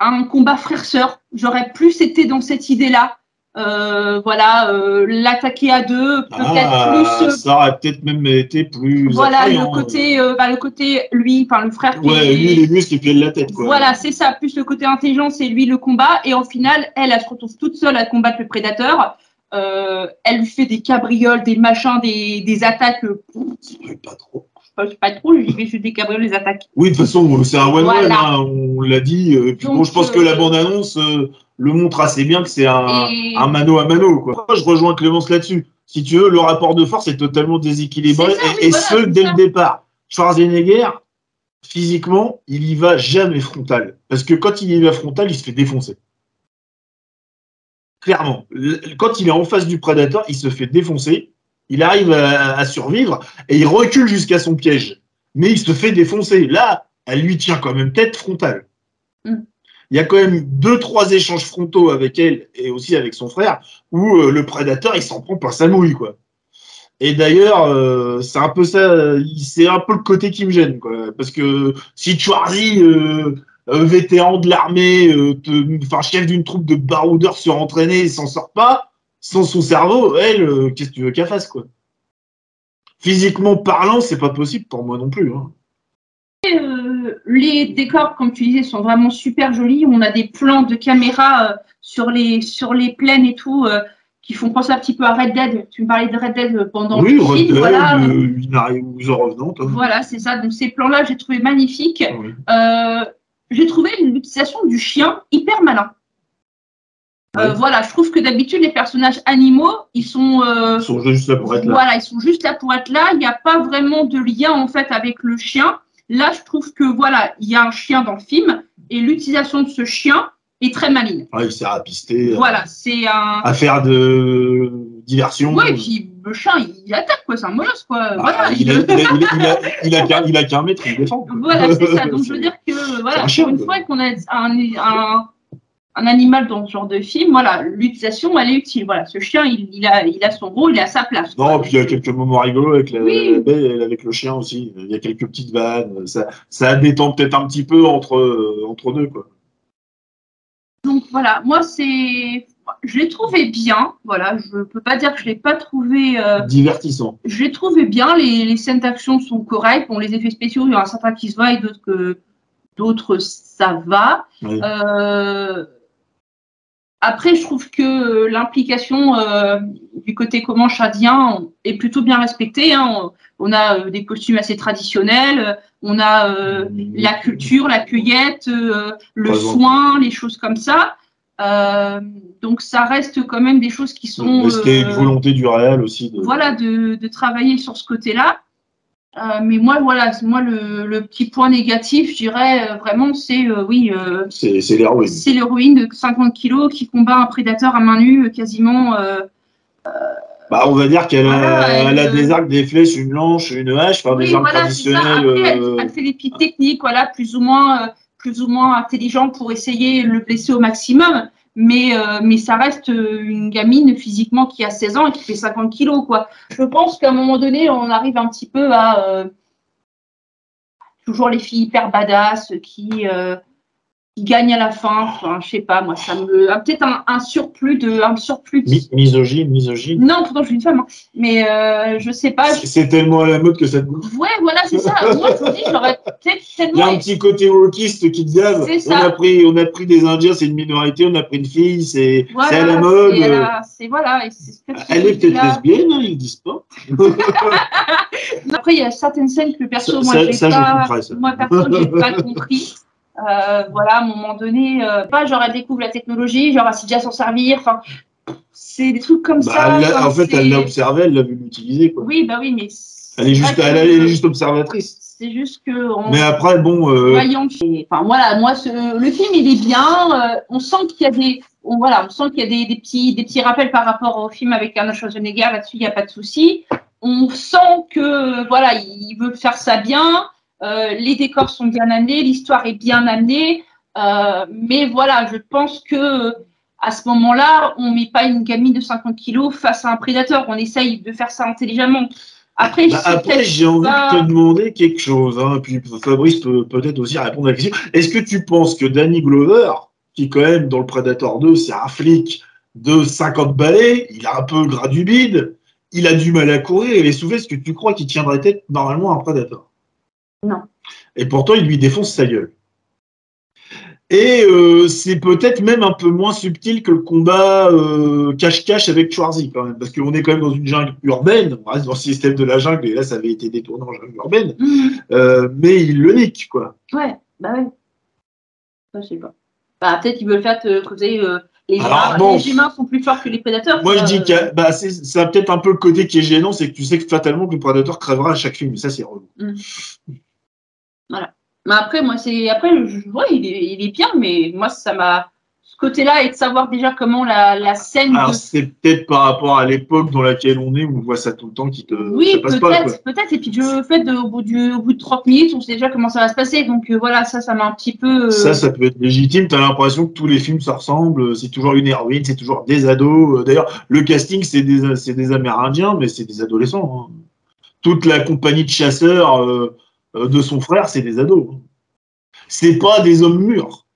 [SPEAKER 3] un combat frère-sœur. J'aurais plus été dans cette idée-là. Euh, voilà, euh, l'attaquer à deux, peut-être
[SPEAKER 1] Ah,
[SPEAKER 3] plus. euh,
[SPEAKER 1] ça aurait peut-être même été plus.
[SPEAKER 3] voilà, le côté, euh, bah, le côté, lui, enfin le frère qui
[SPEAKER 1] Ouais,
[SPEAKER 3] est-
[SPEAKER 1] lui, les muscles et puis elle la tête, quoi.
[SPEAKER 3] Voilà, c'est ça, plus le côté intelligence et lui le combat. Et au final, elle, elle se retrouve toute seule à combattre le prédateur. Euh, elle lui fait des cabrioles, des machins, des, des attaques. euh,
[SPEAKER 1] Ouais, Pas trop.
[SPEAKER 3] Je sais pas trop, j'y vais des attaques.
[SPEAKER 1] Oui, de toute façon, c'est un one-one,
[SPEAKER 3] Voilà.
[SPEAKER 1] hein, on l'a dit. euh, Puis bon, je pense que
[SPEAKER 3] euh,
[SPEAKER 1] la bande-annonce euh, le montre assez bien que c'est un,
[SPEAKER 3] Et-
[SPEAKER 1] un mano à mano. Quoi. Je rejoins Clémence là-dessus. Si tu veux, le rapport de force est totalement déséquilibré,
[SPEAKER 3] ça,
[SPEAKER 1] et,
[SPEAKER 3] oui,
[SPEAKER 1] et
[SPEAKER 3] voilà,
[SPEAKER 1] ce, dès
[SPEAKER 3] ça.
[SPEAKER 1] le départ. Schwarzenegger, physiquement, il y va jamais frontal. Parce que quand il y va frontal, il se fait défoncer. Clairement. Quand il est en face du prédateur, il se fait défoncer. Il arrive à, à survivre et il recule jusqu'à son piège. Mais il se fait défoncer. Là, elle lui tient quand même tête frontale.
[SPEAKER 3] Mm.
[SPEAKER 1] Il y a quand même deux, trois échanges frontaux avec elle et aussi avec son frère où euh, le prédateur, il s'en prend par sa mouille, quoi. Et d'ailleurs, euh, c'est un peu ça, euh, c'est un peu le côté qui me gêne, quoi. Parce que si Schwarzy, euh, euh, vétéran de l'armée, euh, enfin chef d'une troupe de baroudeurs surentraînés, il s'en sort pas, sans son cerveau, elle, euh, qu'est-ce que tu veux qu'elle fasse, quoi? Physiquement parlant, c'est pas possible pour moi non plus. Hein.
[SPEAKER 3] Euh, les décors, comme tu disais, sont vraiment super jolis. On a des plans de caméra euh, sur, les, sur les plaines et tout euh, qui font penser un petit peu à Red Dead. Tu me parlais de Red Dead pendant
[SPEAKER 1] oui,
[SPEAKER 3] le
[SPEAKER 1] Red
[SPEAKER 3] film.
[SPEAKER 1] Dead,
[SPEAKER 3] voilà,
[SPEAKER 1] arrive en revenant. hein.
[SPEAKER 3] voilà c'est ça. Donc ces plans-là, j'ai trouvé magnifiques.
[SPEAKER 1] Oui.
[SPEAKER 3] J'ai trouvé l'utilisation du chien hyper malin. Euh, voilà, je trouve que d'habitude, les personnages animaux, ils sont, euh,
[SPEAKER 1] Ils sont juste là pour être là.
[SPEAKER 3] voilà, ils sont juste là pour être là. Il n'y a pas vraiment de lien en fait avec le chien. Là, je trouve que voilà, il y a un chien dans le film et l'utilisation de ce chien est très maligne.
[SPEAKER 1] Ah, il sert à pister, à-
[SPEAKER 3] Voilà, c'est un.
[SPEAKER 1] à faire de diversion.
[SPEAKER 3] Ouais, et puis le chien, il attaque quoi, c'est un molosse quoi.
[SPEAKER 1] Ah,
[SPEAKER 3] voilà,
[SPEAKER 1] il, a, il, a, il, qu'un- mètre, il défend.
[SPEAKER 3] Voilà, c'est ça. Donc <laughs> je veux dire que voilà,
[SPEAKER 1] un chien,
[SPEAKER 3] pour une fois qu'on a un, un, un animal dans ce genre de film, voilà, l'utilisation elle est utile. Voilà, ce chien, il, il a, il a son rôle, il a sa place.
[SPEAKER 1] Non, puis il y a quelques moments rigolos avec la,
[SPEAKER 3] Oui.
[SPEAKER 1] la avec le chien aussi. Il y a quelques petites vannes. Ça, ça détend peut-être un petit peu entre, euh, entre deux. Quoi.
[SPEAKER 3] Donc voilà, moi c'est, je l'ai trouvé bien. Voilà, je peux pas dire que je l'ai pas trouvé. euh,
[SPEAKER 1] Divertissant.
[SPEAKER 3] Je l'ai trouvé bien. Les, les scènes d'action sont correctes. Bon, les effets spéciaux, il y en a certains qui se voient et d'autres que d'autres ça va.
[SPEAKER 1] Oui.
[SPEAKER 3] Euh, après, je trouve que l'implication euh, du côté comanche-indien est plutôt bien respectée. hein. On, on a euh, des costumes assez traditionnels, on a euh, la culture, la cueillette, euh, le soin, les choses comme ça. Euh, donc, ça reste quand même des choses qui sont.
[SPEAKER 1] C'était une
[SPEAKER 3] euh,
[SPEAKER 1] volonté du réel aussi. De...
[SPEAKER 3] voilà, de, de travailler sur ce côté-là. Euh, mais moi, voilà, moi, le, le petit point négatif, je dirais euh, vraiment, c'est euh, oui, euh,
[SPEAKER 1] C'est c'est l'héroïne.
[SPEAKER 3] c'est l'héroïne de 50 kilos qui combat un prédateur à main nue, quasiment. euh,
[SPEAKER 1] Bah, on va dire qu'elle a, elle a des arcs, des flèches, une lance, une hache, enfin
[SPEAKER 3] oui,
[SPEAKER 1] des armes
[SPEAKER 3] voilà,
[SPEAKER 1] traditionnelles.
[SPEAKER 3] Après, elle, elle fait des petites techniques, voilà, plus ou moins, plus ou moins intelligentes pour essayer de le blesser au maximum. Mais, euh, mais ça reste euh, une gamine physiquement qui a 16 ans et qui fait 50 kilos, quoi. Je pense qu'à un moment donné, on arrive un petit peu à euh, toujours les filles hyper badass qui, qui gagnent à la fin. Enfin, je sais pas, moi, ça me ah, peut-être un, un surplus de un surplus. De...
[SPEAKER 1] Mi- misogyne, misogyne.
[SPEAKER 3] Non, pourtant je suis une femme, hein. mais euh, je sais pas.
[SPEAKER 1] C'est c'est tellement à la mode que ça te bouffe.
[SPEAKER 3] Ouais, voilà, c'est ça. <laughs> Moi, je vous dis, j'aurais peut-être
[SPEAKER 1] Il y a
[SPEAKER 3] tellement.
[SPEAKER 1] un petit côté wokiste qui te gave.
[SPEAKER 3] C'est
[SPEAKER 1] On
[SPEAKER 3] ça.
[SPEAKER 1] a pris, on a pris des Indiens, c'est une minorité, on a pris une fille, c'est
[SPEAKER 3] Voilà,
[SPEAKER 1] à la mode.
[SPEAKER 3] la- voilà.
[SPEAKER 1] Elle est peut-être lesbienne, hein, ils le disent pas. <laughs>
[SPEAKER 3] Après, il y a certaines scènes que perso,
[SPEAKER 1] Ça-
[SPEAKER 3] moi, j'ai pas, moi, perso, j'ai pas <laughs> compris. Euh, voilà, à un moment donné, euh, pas genre elle découvre la technologie, genre elle sait déjà s'en servir. Enfin, c'est des trucs comme
[SPEAKER 1] Bah,
[SPEAKER 3] ça.
[SPEAKER 1] en fait, elle l'a observé, elle l'a vu l'utiliser. quoi.
[SPEAKER 3] Oui, bah oui, mais
[SPEAKER 1] Elle est juste, elle, est juste observatrice.
[SPEAKER 3] C'est juste que en
[SPEAKER 1] Mais après, bon, euh,
[SPEAKER 3] voyant, enfin voilà, moi, ce- le film il est bien. euh, on sent qu'il y a des, on, voilà, on sent qu'il y a des, des petits, des petits rappels par rapport au film avec Arnold Schwarzenegger. Là-dessus, il n'y a pas de souci. On sent que voilà, il veut faire ça bien. Euh, les décors sont bien amenés, l'histoire est bien amenée. euh, mais voilà, je pense que à ce moment-là, on met pas une gamine de 50 kilos face à un prédateur. On essaye de faire ça intelligemment. Après,
[SPEAKER 1] bah, après j'ai envie
[SPEAKER 3] pas-
[SPEAKER 1] de te demander quelque chose. Hein, puis Fabrice peut peut-être aussi répondre à la question. Est-ce que tu penses que Danny Glover, qui quand même dans le Predator 2, c'est un flic de 50 balais, il a un peu le gras du bide, il a du mal à courir et les soulever, est-ce que tu crois qu'il tiendrait tête normalement à un Predator?
[SPEAKER 3] Non.
[SPEAKER 1] Et pourtant, il lui défonce sa gueule. Et euh, c'est peut-être même un peu moins subtil que le combat euh, cache-cache avec Schwarzy quand même, parce qu'on est quand même dans une jungle urbaine, on reste dans le système de la jungle, et là ça avait été détourné en jungle urbaine,
[SPEAKER 3] Mhm.
[SPEAKER 1] euh, mais il le nique, quoi.
[SPEAKER 3] Ouais, bah ouais. Je sais pas. Bah, peut-être qu'ils veulent faire te les,
[SPEAKER 1] Alors,
[SPEAKER 3] humains,
[SPEAKER 1] bon.
[SPEAKER 3] les humains sont plus forts que les prédateurs.
[SPEAKER 1] Moi je dis que bah, c'est ça a peut-être un peu le côté qui est gênant, c'est que tu sais que fatalement que le prédateur crèvera à chaque film, et ça c'est relou.
[SPEAKER 3] Mais après, moi, c'est. Après, je... ouais, il est, il est bien, mais moi, ça m'a. Ce côté-là, et de savoir déjà comment la, la scène.
[SPEAKER 1] Alors
[SPEAKER 3] de-
[SPEAKER 1] c'est peut-être par rapport à l'époque dans laquelle on est, où on voit ça tout le temps qui te
[SPEAKER 3] Oui,
[SPEAKER 1] ça
[SPEAKER 3] peut-être, peut-être. Et puis, le fait de, au, bout du, au bout de 30 minutes, on sait déjà comment ça va se passer. Donc, euh, voilà, ça, ça m'a un petit peu. euh,
[SPEAKER 1] Ça, ça peut être légitime. T'as l'impression que tous les films se ressemblent. C'est toujours une héroïne, c'est toujours des ados. Euh, D'ailleurs, le casting, c'est des, c'est des Amérindiens, mais c'est des adolescents. hein. Toute la compagnie de chasseurs euh, de son frère, c'est des ados. C'est pas des hommes mûrs.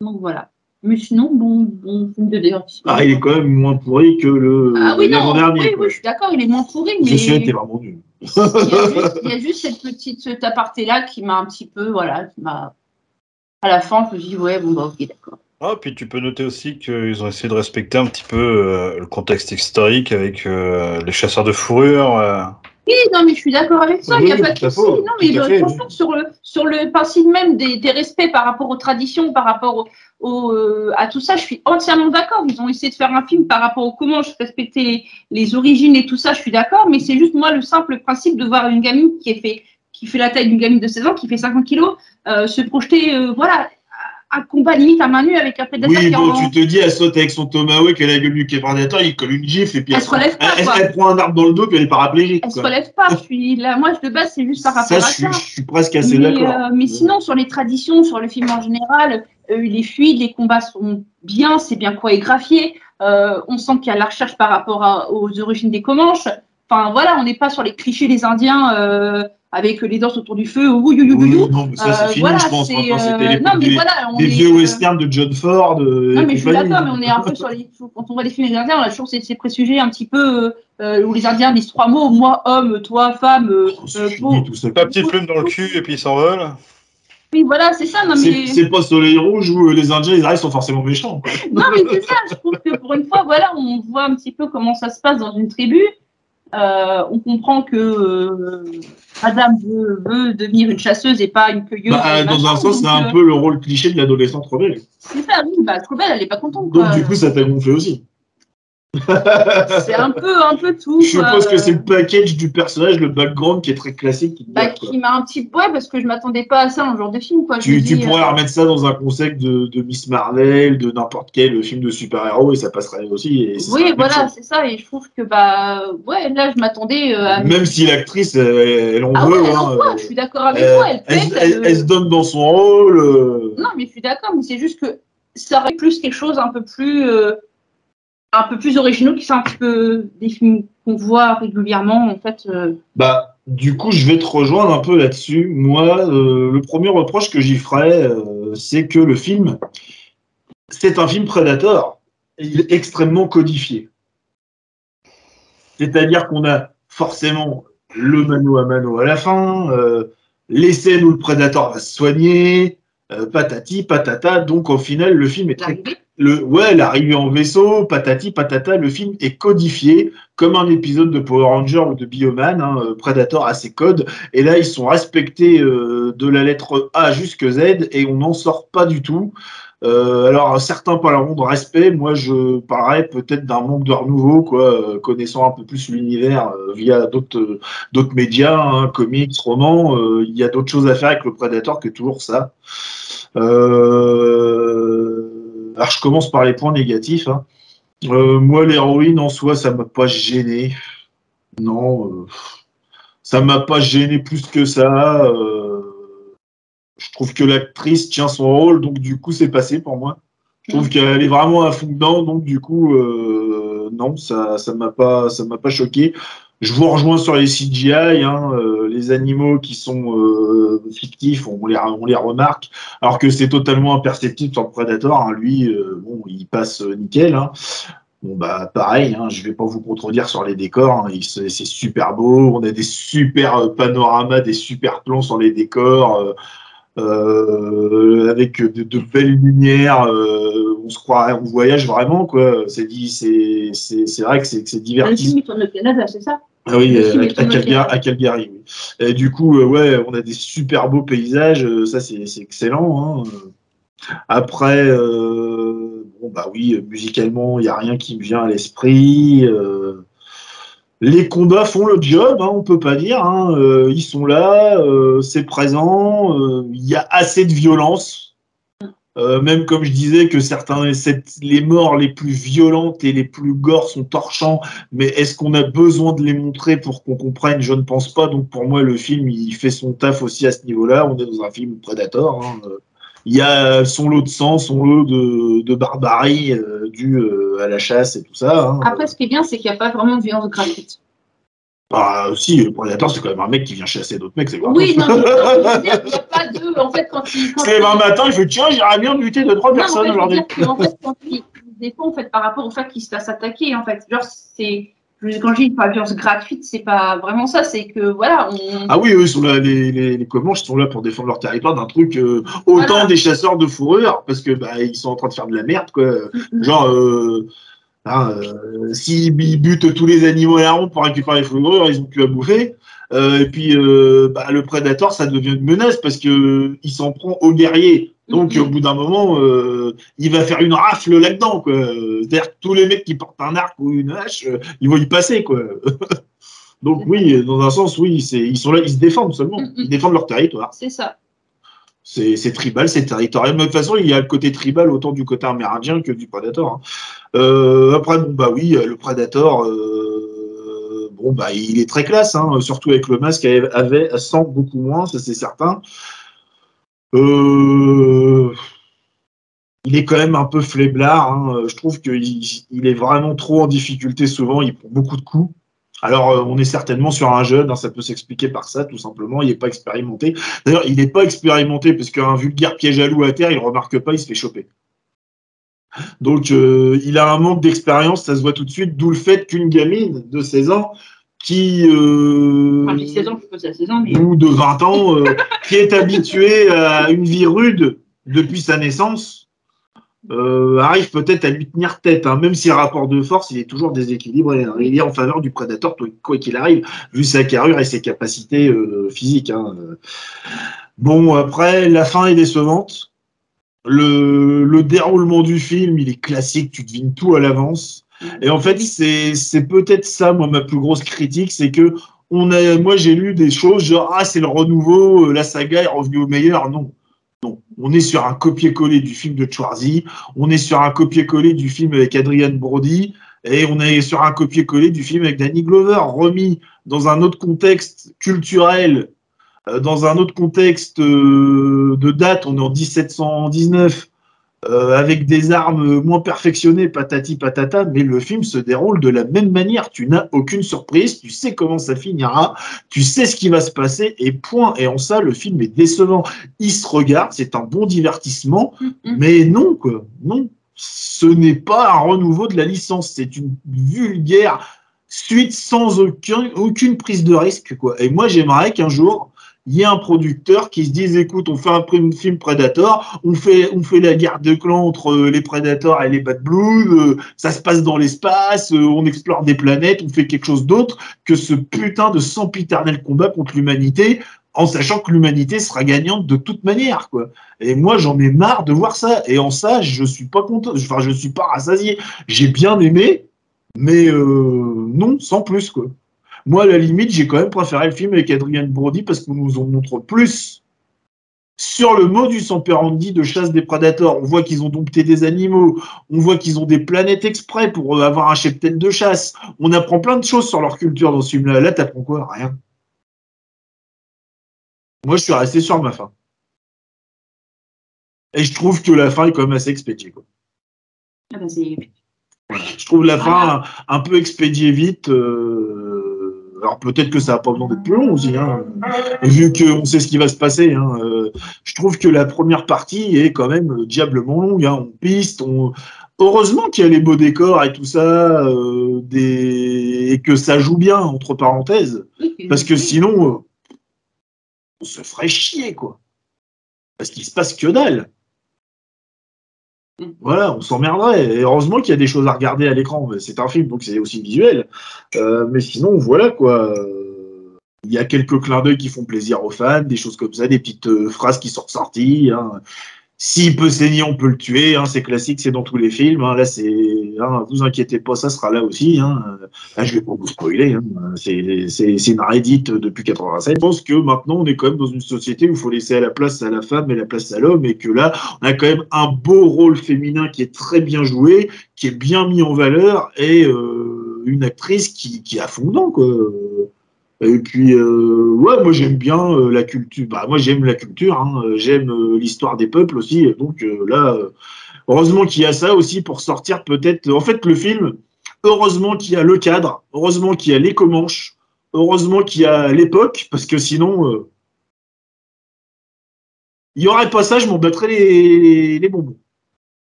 [SPEAKER 3] Donc, voilà. Mais sinon, bon, bon film de divertissement.
[SPEAKER 1] Ah, il est quand même moins pourri que le
[SPEAKER 3] Ah oui, non,
[SPEAKER 1] l'avant-dernier.
[SPEAKER 3] oui, oui, je suis d'accord, il est moins pourri, mais.
[SPEAKER 1] Ceci était vraiment nul.
[SPEAKER 3] il, y a juste, il y a juste cette petite cet aparté-là qui m'a un petit peu, voilà, qui m'a. À la fin, je me dis, ouais, bon, bah, ok, d'accord.
[SPEAKER 2] Ah, puis tu peux noter aussi qu'ils ont essayé de respecter un petit peu euh, le contexte historique avec euh, les chasseurs de fourrure. euh.
[SPEAKER 3] Oui, non, mais je suis d'accord avec ça, il n'y a pas de souci. Non, mais sur le, sur le principe même des, des respects par rapport aux traditions, par rapport au, au, euh, à tout ça, je suis entièrement d'accord. Ils ont essayé de faire un film par rapport au comment je respectais les, les origines et tout ça, je suis d'accord, mais c'est juste moi le simple principe de voir une gamine qui est fait qui fait la taille d'une gamine de 16 ans, qui fait 50 kilos, euh, se projeter, euh, voilà, combat limite à main nue avec un prédateur
[SPEAKER 1] Oui, bon, tu te dis, elle saute avec son tomahawk, elle a gueule du prédateur, il colle une gifle et puis
[SPEAKER 3] Elle se relève pas,
[SPEAKER 1] elle, elle prend un arbre dans le dos puis elle est paraplégique.
[SPEAKER 3] Elle se
[SPEAKER 1] quoi.
[SPEAKER 3] relève pas. Je suis là, moi, de base, c'est juste par rapport
[SPEAKER 1] Ça,
[SPEAKER 3] à
[SPEAKER 1] je suis,
[SPEAKER 3] ça.
[SPEAKER 1] je suis presque assez d'accord.
[SPEAKER 3] euh, mais sinon, sur les traditions, sur le film en général, euh, il est fluide, les combats sont bien, c'est bien chorégraphié. Euh, on sent qu'il y a la recherche par rapport à- aux origines des Comanches. Enfin, voilà, on n'est pas sur les clichés des Indiens euh, avec les danses autour du feu. ouh, you, you, you,
[SPEAKER 1] Oui, non, mais ça,
[SPEAKER 3] Euh,
[SPEAKER 1] c'est fini,
[SPEAKER 3] voilà,
[SPEAKER 1] je pense.
[SPEAKER 3] c'est,
[SPEAKER 1] Maintenant, c'était
[SPEAKER 3] euh, non, mais
[SPEAKER 1] des,
[SPEAKER 3] voilà, on
[SPEAKER 1] des
[SPEAKER 3] est,
[SPEAKER 1] vieux
[SPEAKER 3] euh,
[SPEAKER 1] westerns de John Ford. euh,
[SPEAKER 3] Non, mais je suis d'accord, mais on est un peu sur les. Quand on voit des films des Indiens, on a toujours ces, ces préjugés un petit peu euh, où les Indiens disent trois mots moi, homme, toi, femme. euh,
[SPEAKER 1] Oh,
[SPEAKER 3] euh, pour-
[SPEAKER 1] tout ça.
[SPEAKER 2] Petite plume dans le cul et puis ils s'envolent.
[SPEAKER 3] Oui, voilà, c'est ça. Non, mais,
[SPEAKER 1] c'est pas Soleil Rouge où euh, les Indiens, ils arrivent, sont forcément méchants. quoi.
[SPEAKER 3] non, mais c'est ça. Je trouve que pour une fois, voilà, on voit un petit peu comment ça se passe dans une tribu. Euh, on comprend que euh, Madame veut, veut devenir une chasseuse et pas une cueilleuse.
[SPEAKER 1] Bah, dans un sens, c'est un
[SPEAKER 3] euh,
[SPEAKER 1] peu le rôle cliché de l'adolescente rebelle.
[SPEAKER 3] C'est ça, oui, bah, trop belle, elle est pas contente.
[SPEAKER 1] Donc,
[SPEAKER 3] quoi.
[SPEAKER 1] du coup, ça t'a gonflé aussi.
[SPEAKER 3] C'est un peu, un peu tout.
[SPEAKER 1] Je suppose que c'est le package du personnage, le background qui est très classique. Qui
[SPEAKER 3] Bah,
[SPEAKER 1] quoi.
[SPEAKER 3] qui m'a un petit ouais, parce que je m'attendais pas à ça un genre de film, quoi.
[SPEAKER 1] Tu,
[SPEAKER 3] me
[SPEAKER 1] tu
[SPEAKER 3] dis,
[SPEAKER 1] pourrais
[SPEAKER 3] euh,
[SPEAKER 1] remettre ça dans un concept de, de Miss Marvel, de n'importe quel film de super-héros, et ça passerait aussi. Et
[SPEAKER 3] Oui, voilà, c'est ça. Et je trouve que, bah, ouais, là, je m'attendais euh, à.
[SPEAKER 1] Même si l'actrice, elle, elle en
[SPEAKER 3] Ah
[SPEAKER 1] veut.
[SPEAKER 3] ouais, elle
[SPEAKER 1] hein, euh,
[SPEAKER 3] je suis d'accord avec
[SPEAKER 1] euh,
[SPEAKER 3] toi, elle
[SPEAKER 1] elle,
[SPEAKER 3] pète.
[SPEAKER 1] elle- se donne dans son rôle. euh,
[SPEAKER 3] Non, mais je suis d'accord, mais c'est juste que ça aurait plus quelque chose un peu plus, euh, un peu plus originaux qui sont un petit peu des films qu'on voit régulièrement en fait. euh.
[SPEAKER 1] Bah, du coup, je vais te rejoindre un peu là-dessus. Moi, euh, le premier reproche que j'y ferais, euh, c'est que le film, c'est un film Predator. Et il est extrêmement codifié. C'est-à-dire qu'on a forcément le mano à mano à la fin, euh, les scènes où le Predator va se soigner, euh, patati, patata. Donc, au final, le film est très le ouais l'arrivée en vaisseau patati patata le film est codifié comme un épisode de Power Ranger ou de Bioman hein, euh, Predator a ses codes et là ils sont respectés euh, de la lettre A jusqu'à Z et on n'en sort pas du tout Euh, alors certains parleront de respect moi je parlerais peut-être d'un manque de renouveau quoi euh, connaissant un peu plus l'univers euh, via d'autres médias hein, comics romans il y a d'autres choses à faire avec le Predator que toujours ça alors, je commence par les points négatifs. hein. Moi, l'héroïne en soi, ça m'a pas gêné. Non, ça m'a pas gêné plus que ça. Je trouve que l'actrice tient son rôle, donc du coup, c'est passé pour moi. Je trouve qu'elle est vraiment à fond dedans, donc du coup, euh, non, ça, ça m'a pas, ça m'a pas choqué. Je vous rejoins sur les CGI, hein, euh, les animaux qui sont euh, fictifs, on les, on les remarque, alors que c'est totalement imperceptible sur le Predator. hein. lui, bon, il passe nickel. hein. Bon bah pareil, hein, je vais pas vous contredire sur les décors, hein, c'est super beau, on a des super panoramas, des super plans sur les décors, euh, euh, avec de, de belles lumières, euh, on se croirait, on voyage vraiment quoi. C'est vrai que c'est que c'est
[SPEAKER 3] Le
[SPEAKER 1] divertissant.
[SPEAKER 3] film il tourne au Canada, c'est ça?
[SPEAKER 1] Ah oui, euh, à, Calgary,
[SPEAKER 3] Canada.
[SPEAKER 1] à Calgary, oui. Et du coup, ouais, on a des super beaux paysages, ça c'est excellent. hein. Après, bon bah oui, musicalement, il n'y a rien qui me vient à l'esprit. euh, les combats font le job, hein, on peut pas dire. hein, euh, ils sont là, euh, c'est présent. euh, Il y a assez de violence. Même comme je disais que certains, les morts les plus violentes et les plus gores sont torchants, mais est-ce qu'on a besoin de les montrer pour qu'on comprenne? Je ne pense pas. Donc pour moi, le film, il fait son taf aussi à ce niveau-là. On est dans un film Predator. hein, Il y a son lot de sang, son lot de, de barbarie euh, due euh, à la chasse et tout ça. hein.
[SPEAKER 3] Après, ce qui est bien, c'est qu'il n'y a pas vraiment de violence gratuite.
[SPEAKER 1] Bah, si, le Predator, c'est quand même un mec qui vient chasser d'autres mecs, c'est grave.
[SPEAKER 3] Oui, non, je veux il n'y a pas de. En fait, quand il. Quand
[SPEAKER 1] C'est un matin, il fait tiens, j'irais bien buter deux, trois
[SPEAKER 3] Non, en
[SPEAKER 1] personnes
[SPEAKER 3] fait, je veux
[SPEAKER 1] aujourd'hui.
[SPEAKER 3] qu'en fait, quand il, des fois, en fait, par rapport au fait qu'il se fasse attaquer, en fait, genre, c'est. Quand je dis pas violence gratuite, c'est pas vraiment ça, c'est que voilà, on.
[SPEAKER 1] Ah oui, eux, sont là, les, les, les Comanches sont là pour défendre leur territoire d'un truc euh, autant
[SPEAKER 3] Voilà.
[SPEAKER 1] des chasseurs de fourrure, parce que bah, ils sont en train de faire de la merde, quoi. Genre, euh, hein, euh, s'ils butent tous les animaux à la ronde pour récupérer les fourrures, ils ont plus à bouffer. Et puis, bah, le Predator, ça devient une menace parce que il s'en prend aux guerriers. Donc, au bout d'un moment, euh, il va faire une rafle là-dedans. C'est-à-dire que tous les mecs qui portent un arc ou une hache, euh, ils vont y passer, quoi. <laughs> Donc, oui, dans un sens, oui, ils sont là, ils se défendent seulement. Ils défendent leur territoire.
[SPEAKER 3] C'est ça.
[SPEAKER 1] C'est, tribal, c'est territorial. Mais de toute façon, il y a le côté tribal autant du côté amérindien que du Predator. hein. Euh, après, bon, bah oui, le Predator, bon, bah, il est très classe, hein, surtout avec le masque, avait, avait sent beaucoup moins, ça c'est certain. Euh, il est quand même un peu fléblard. hein. Je trouve qu'il il est vraiment trop en difficulté souvent. Il prend beaucoup de coups. Alors, euh, on est certainement sur un jeune, hein, ça peut s'expliquer par ça, tout simplement. Il n'est pas expérimenté. D'ailleurs, il n'est pas expérimenté parce qu'un vulgaire piège à loup à terre, il ne remarque pas, il se fait choper. Donc, euh, il a un manque d'expérience, ça se voit tout de suite, d'où le fait qu'une gamine de 16 ans qui. euh,
[SPEAKER 3] Enfin, j'ai 16 ans, je peux à 16 ans, mais.
[SPEAKER 1] ou de 20 ans, euh, <laughs> qui est habitué à une vie rude depuis sa naissance, euh, arrive peut-être à lui tenir tête, hein, même si le rapport de force, il est toujours déséquilibré. hein. Il est en faveur du prédateur, quoi qu'il arrive, vu sa carrure et ses capacités euh, physiques. hein. Bon, après, la fin est décevante. Le, le déroulement du film, il est classique, tu devines tout à l'avance. Et en fait, c'est peut-être ça, moi, ma plus grosse critique, c'est que on a, moi, j'ai lu des choses genre ah c'est le renouveau, euh, la saga est revenue au meilleur. Non, non, on est sur un copier-coller du film de Schwarzy, on est sur un copier-coller du film avec Adrian Brody, et on est sur un copier-coller du film avec Danny Glover, remis dans un autre contexte culturel, euh, dans un autre contexte euh, de date. On est en 1719. Euh, avec des armes moins perfectionnées, patati patata, mais le film se déroule de la même manière. Tu n'as aucune surprise, tu sais comment ça finira, tu sais ce qui va se passer, et point. Et en ça, le film est décevant. Il se regarde, c'est un bon divertissement,
[SPEAKER 3] Mm,
[SPEAKER 1] mais non, quoi, non. Ce n'est pas un renouveau de la licence, c'est une vulgaire suite sans aucun, aucune prise de risque, quoi. Et moi, j'aimerais qu'un jour, il y ait un producteur qui se dise, écoute, on fait un film Predator, on fait, la guerre de clans entre euh, les Predators et les Bad Blues, euh, ça se passe dans l'espace, euh, on explore des planètes, on fait quelque chose d'autre que ce putain de sempiternel combat contre l'humanité, en sachant que l'humanité sera gagnante de toute manière, quoi. Et moi, j'en ai marre de voir ça. Et en ça, je suis pas content. Enfin, je suis pas rassasié. J'ai bien aimé, mais non, sans plus, quoi. Moi, à la limite, j'ai quand même préféré le film avec Adrian Brody parce qu'on nous en montre plus sur le modus operandi de chasse des prédateurs. On voit qu'ils ont dompté des animaux, on voit qu'ils ont des planètes exprès pour euh, avoir un cheptel de chasse. On apprend plein de choses sur leur culture dans ce film-là. Là, t'apprends quoi? Rien. Moi, je suis resté sur ma fin. Et je trouve que la fin est quand même assez expédiée. Quoi.
[SPEAKER 3] Ah bah, c'est-
[SPEAKER 1] Je trouve la
[SPEAKER 3] Voilà.
[SPEAKER 1] fin un peu expédiée vite. euh, Alors peut-être que ça n'a pas besoin d'être plus long aussi, hein, vu qu'on sait ce qui va se passer. hein, euh, Je trouve que la première partie est quand même diablement longue. hein, On piste, on... heureusement qu'il y a les beaux décors et tout ça, euh, et que ça joue bien, entre parenthèses. Parce que sinon, euh, on se ferait chier, quoi. Parce qu'il se passe que dalle. Voilà, on s'emmerderait. Et heureusement qu'il y a des choses à regarder à l'écran. C'est un film, donc c'est aussi visuel. Euh, mais sinon, voilà, quoi. Il y a quelques clins d'œil qui font plaisir aux fans, des choses comme ça, des petites euh, phrases qui sont ressorties. hein. S'il peut saigner, on peut le tuer. hein, c'est classique, c'est dans tous les films. hein. Là, c'est. Hein, vous inquiétez pas, ça sera là aussi. Hein. Là, je vais pas vous spoiler. Hein. C'est une Reddit depuis 87. Je pense que maintenant, on est quand même dans une société où il faut laisser la place à la femme et la place à l'homme, et que là, on a quand même un beau rôle féminin qui est très bien joué, qui est bien mis en valeur, et euh, une actrice qui, qui est à fond quoi. Et puis, euh, ouais, moi j'aime bien euh, la culture. Bah, moi j'aime la culture, hein. j'aime euh, l'histoire des peuples aussi. Donc euh, là, euh, heureusement qu'il y a ça aussi pour sortir peut-être. En fait, le film, heureusement qu'il y a le cadre, heureusement qu'il y a les Comanches, heureusement qu'il y a l'époque, parce que sinon, euh, il y aurait pas ça, je m'en battrais les, les bonbons.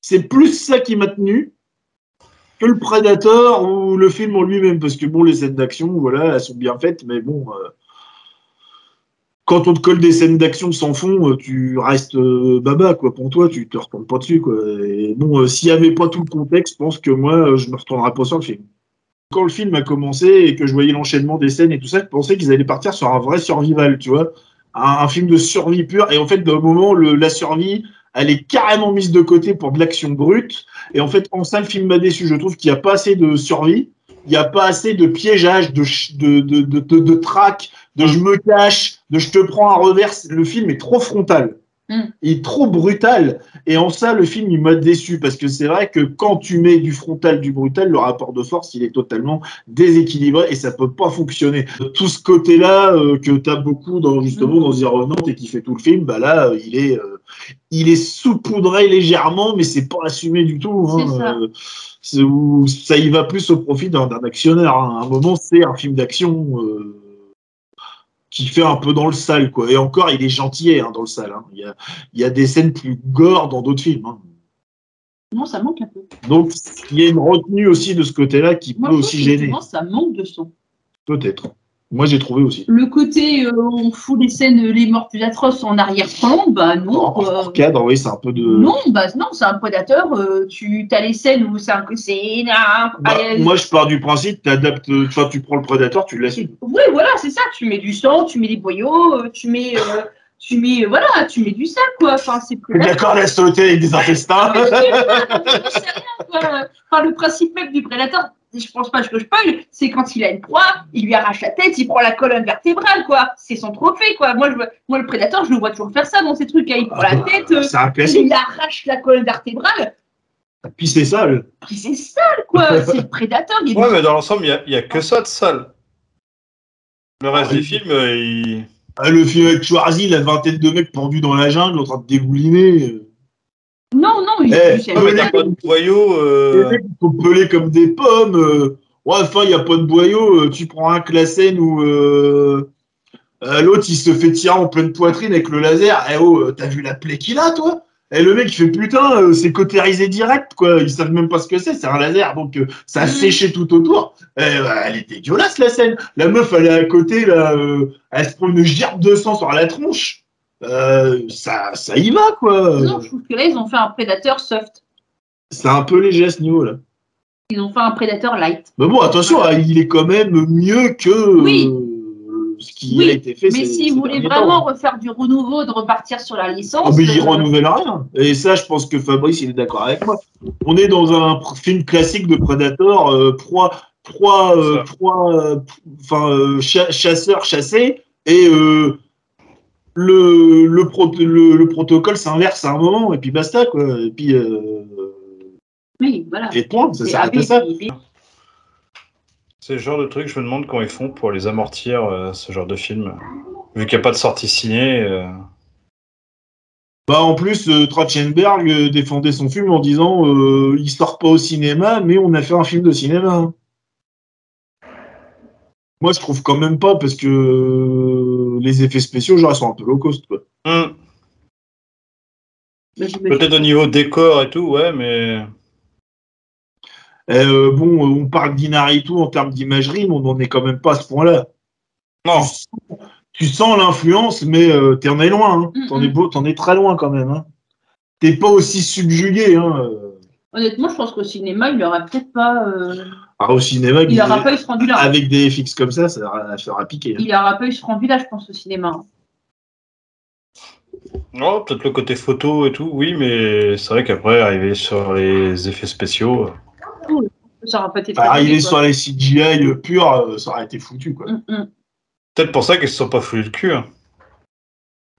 [SPEAKER 1] C'est plus ça qui m'a tenu le Predator ou le film en lui-même, parce que bon, les scènes d'action, voilà, elles sont bien faites, mais bon, euh, quand on te colle des scènes d'action sans fond, euh, tu restes euh, baba, quoi, pour toi, tu te retournes pas dessus, quoi. Et bon, s'il y avait pas tout le contexte, je pense que moi, je me retournerais pas sur le film. Quand le film a commencé et que je voyais l'enchaînement des scènes et tout ça, je pensais qu'ils allaient partir sur un vrai survival, tu vois, un, film de survie pure, et en fait, d'un moment, la survie, elle est carrément mise de côté pour de l'action brute, et en fait, en ça, le film m'a déçu. Je trouve qu'il n'y a pas assez de survie, il n'y a pas assez de piégeage, de, de, de, de, de, traque, de je me cache, de je te prends un reverse. Le film est trop frontal.
[SPEAKER 3] Mm.
[SPEAKER 1] Il est trop brutal. Et en ça, le film, il m'a déçu parce que c'est vrai que quand tu mets du frontal, du brutal, le rapport de force, il est totalement déséquilibré et ça peut pas fonctionner. Tout ce côté-là euh, que tu as beaucoup dans, justement dans The Revenant et qui fait tout le film, bah là, euh, il est, euh, il est saupoudré légèrement, mais c'est pas assumé du tout. hein.
[SPEAKER 3] Ça.
[SPEAKER 1] C'est où ça y va plus au profit d'un actionnaire. hein. À un moment, c'est un film d'action euh, qui fait un peu dans le sale, quoi. Et encore, il est gentil hein, dans le sale. Il, y a, il y a des scènes plus gore dans d'autres films.
[SPEAKER 3] Non, ça manque un peu.
[SPEAKER 1] Donc, il y a une retenue aussi de ce côté-là qui
[SPEAKER 3] Moi,
[SPEAKER 1] peut aussi gêner.
[SPEAKER 3] ça manque de son.
[SPEAKER 1] Peut-être. Moi, j'ai trouvé aussi.
[SPEAKER 3] Le côté, euh, on fout les scènes les morts plus atroces en arrière-plan, bah non.
[SPEAKER 1] Hors
[SPEAKER 3] quoi.
[SPEAKER 1] hors cadre, oui, c'est un peu de.
[SPEAKER 3] Non, bah non, c'est un prédateur. euh, tu as les scènes où c'est un
[SPEAKER 1] Bah,
[SPEAKER 3] euh,
[SPEAKER 1] moi, je pars du principe, t'adaptes, enfin, tu prends le prédateur, tu le laisses.
[SPEAKER 3] Oui, voilà, c'est ça. Tu mets du sang, tu mets des boyaux, euh, tu mets, euh, tu mets, euh, voilà, tu mets du sel, quoi. Enfin, c'est.
[SPEAKER 1] D'accord, laisse sauter avec des intestins.
[SPEAKER 3] Enfin, le principe même du prédateur, je pense pas que je spoil, c'est quand il a une proie, il lui arrache la tête, il prend la colonne vertébrale, quoi. C'est son trophée, quoi. Moi, je, moi, le prédateur, je le vois toujours faire ça dans ces trucs. hein. Il prend la tête, euh,
[SPEAKER 1] c'est un classique.
[SPEAKER 3] il arrache la colonne vertébrale,
[SPEAKER 1] Puis c'est sale.
[SPEAKER 3] puis c'est sale, quoi. <laughs> C'est le prédateur. Il
[SPEAKER 2] Ouais, mais dans l'ensemble, il n'y a, que ça de sale. Le reste des films, euh, il...
[SPEAKER 1] Ah, le film avec Schwarzy, la vingtaine de mecs pendus dans la jungle en train de dégouliner. Euh.
[SPEAKER 3] Non, non, il
[SPEAKER 1] Eh, ah, mais
[SPEAKER 2] T'as pas de boyau.
[SPEAKER 1] Les
[SPEAKER 2] euh,
[SPEAKER 1] mecs, sont pelés comme des pommes. euh. Ouais, enfin, il n'y a pas de boyau. euh, Tu prends un euh, euh, l'autre, il se fait tirer en pleine poitrine avec le laser. Eh oh, euh, t'as vu la plaie qu'il a, toi? Et le mec, il fait putain, euh, c'est cautérisé direct, quoi. Ils savent même pas ce que c'est, c'est un laser. Donc, euh, ça a
[SPEAKER 3] Mhm.
[SPEAKER 1] séché tout autour. Eh, bah, elle est dégueulasse, la scène. La meuf, elle est à côté, là. euh, elle se prend une gerbe de sang sur la tronche. Euh, ça, ça y va, quoi.
[SPEAKER 3] Non, je trouve que là, ils ont fait un prédateur soft.
[SPEAKER 1] C'est un peu léger à ce niveau-là.
[SPEAKER 3] Ils ont fait un prédateur light.
[SPEAKER 1] Mais bon, attention, hein, il est quand même mieux que
[SPEAKER 3] Oui.
[SPEAKER 1] euh, ce qui
[SPEAKER 3] Oui,
[SPEAKER 1] a été fait.
[SPEAKER 3] Mais
[SPEAKER 1] ces-
[SPEAKER 3] si
[SPEAKER 1] ces
[SPEAKER 3] vous voulez
[SPEAKER 1] derniers
[SPEAKER 3] vraiment
[SPEAKER 1] temps.
[SPEAKER 3] refaire du renouveau, de repartir sur la
[SPEAKER 1] Ah,
[SPEAKER 3] licence.
[SPEAKER 1] mais il
[SPEAKER 3] euh,
[SPEAKER 1] renouvelle rien. Et ça, je pense que Fabrice, il est d'accord avec moi. On est dans un film classique de Predator, euh, proie, proie, euh, proie, enfin, chasseur, chassé, et euh, le, le, pro- le, le protocole s'inverse à un moment, et puis basta, quoi. Et puis, euh,
[SPEAKER 3] Oui, voilà.
[SPEAKER 1] et point, ça s'arrête à ça.
[SPEAKER 2] C'est le genre de truc, je me demande comment ils font pour les amortir, euh, ce genre de film. Vu qu'il n'y a pas de sortie ciné. euh,
[SPEAKER 1] Bah en plus, euh, Trachtenberg défendait son film en disant euh, il sort pas au cinéma, mais on a fait un film de cinéma. hein. Moi, je trouve quand même pas parce que euh, les effets spéciaux, genre, ils sont un peu low cost. Quoi.
[SPEAKER 2] hmm, Peut-être au niveau décor et tout, ouais, mais.
[SPEAKER 1] Et, euh, bon, euh, on parle d'Inaritu en termes d'imagerie, mais on n'en est quand même pas à ce point-là.
[SPEAKER 2] Non,
[SPEAKER 1] Tu sens, l'influence, mais euh, t'en es loin. Hein.
[SPEAKER 3] Mm,
[SPEAKER 1] T'en
[SPEAKER 3] mm.
[SPEAKER 1] es, beau- t'en es très loin quand même. Hein. T'es pas aussi subjugué. Hein. euh.
[SPEAKER 3] Honnêtement, je pense qu'au cinéma, il n'aurait peut-être pas. euh,
[SPEAKER 1] Au cinéma,
[SPEAKER 3] Il n'aura pas eu ce rendu-là.
[SPEAKER 1] avec des FX comme ça, ça fera piquer. hein.
[SPEAKER 3] Il n'aura pas eu ce rendu-là, je pense, au cinéma.
[SPEAKER 2] Oh, peut-être le côté photo et tout, oui, mais c'est vrai qu'après, arriver sur les effets spéciaux. euh,
[SPEAKER 3] Ça n'aura pas été très
[SPEAKER 1] Arriver sur les CGI purs, euh, ça aurait été foutu. Quoi.
[SPEAKER 3] quoi. Mm, mm.
[SPEAKER 2] Peut-être pour ça qu'ils se sont pas foulés le cul. hein.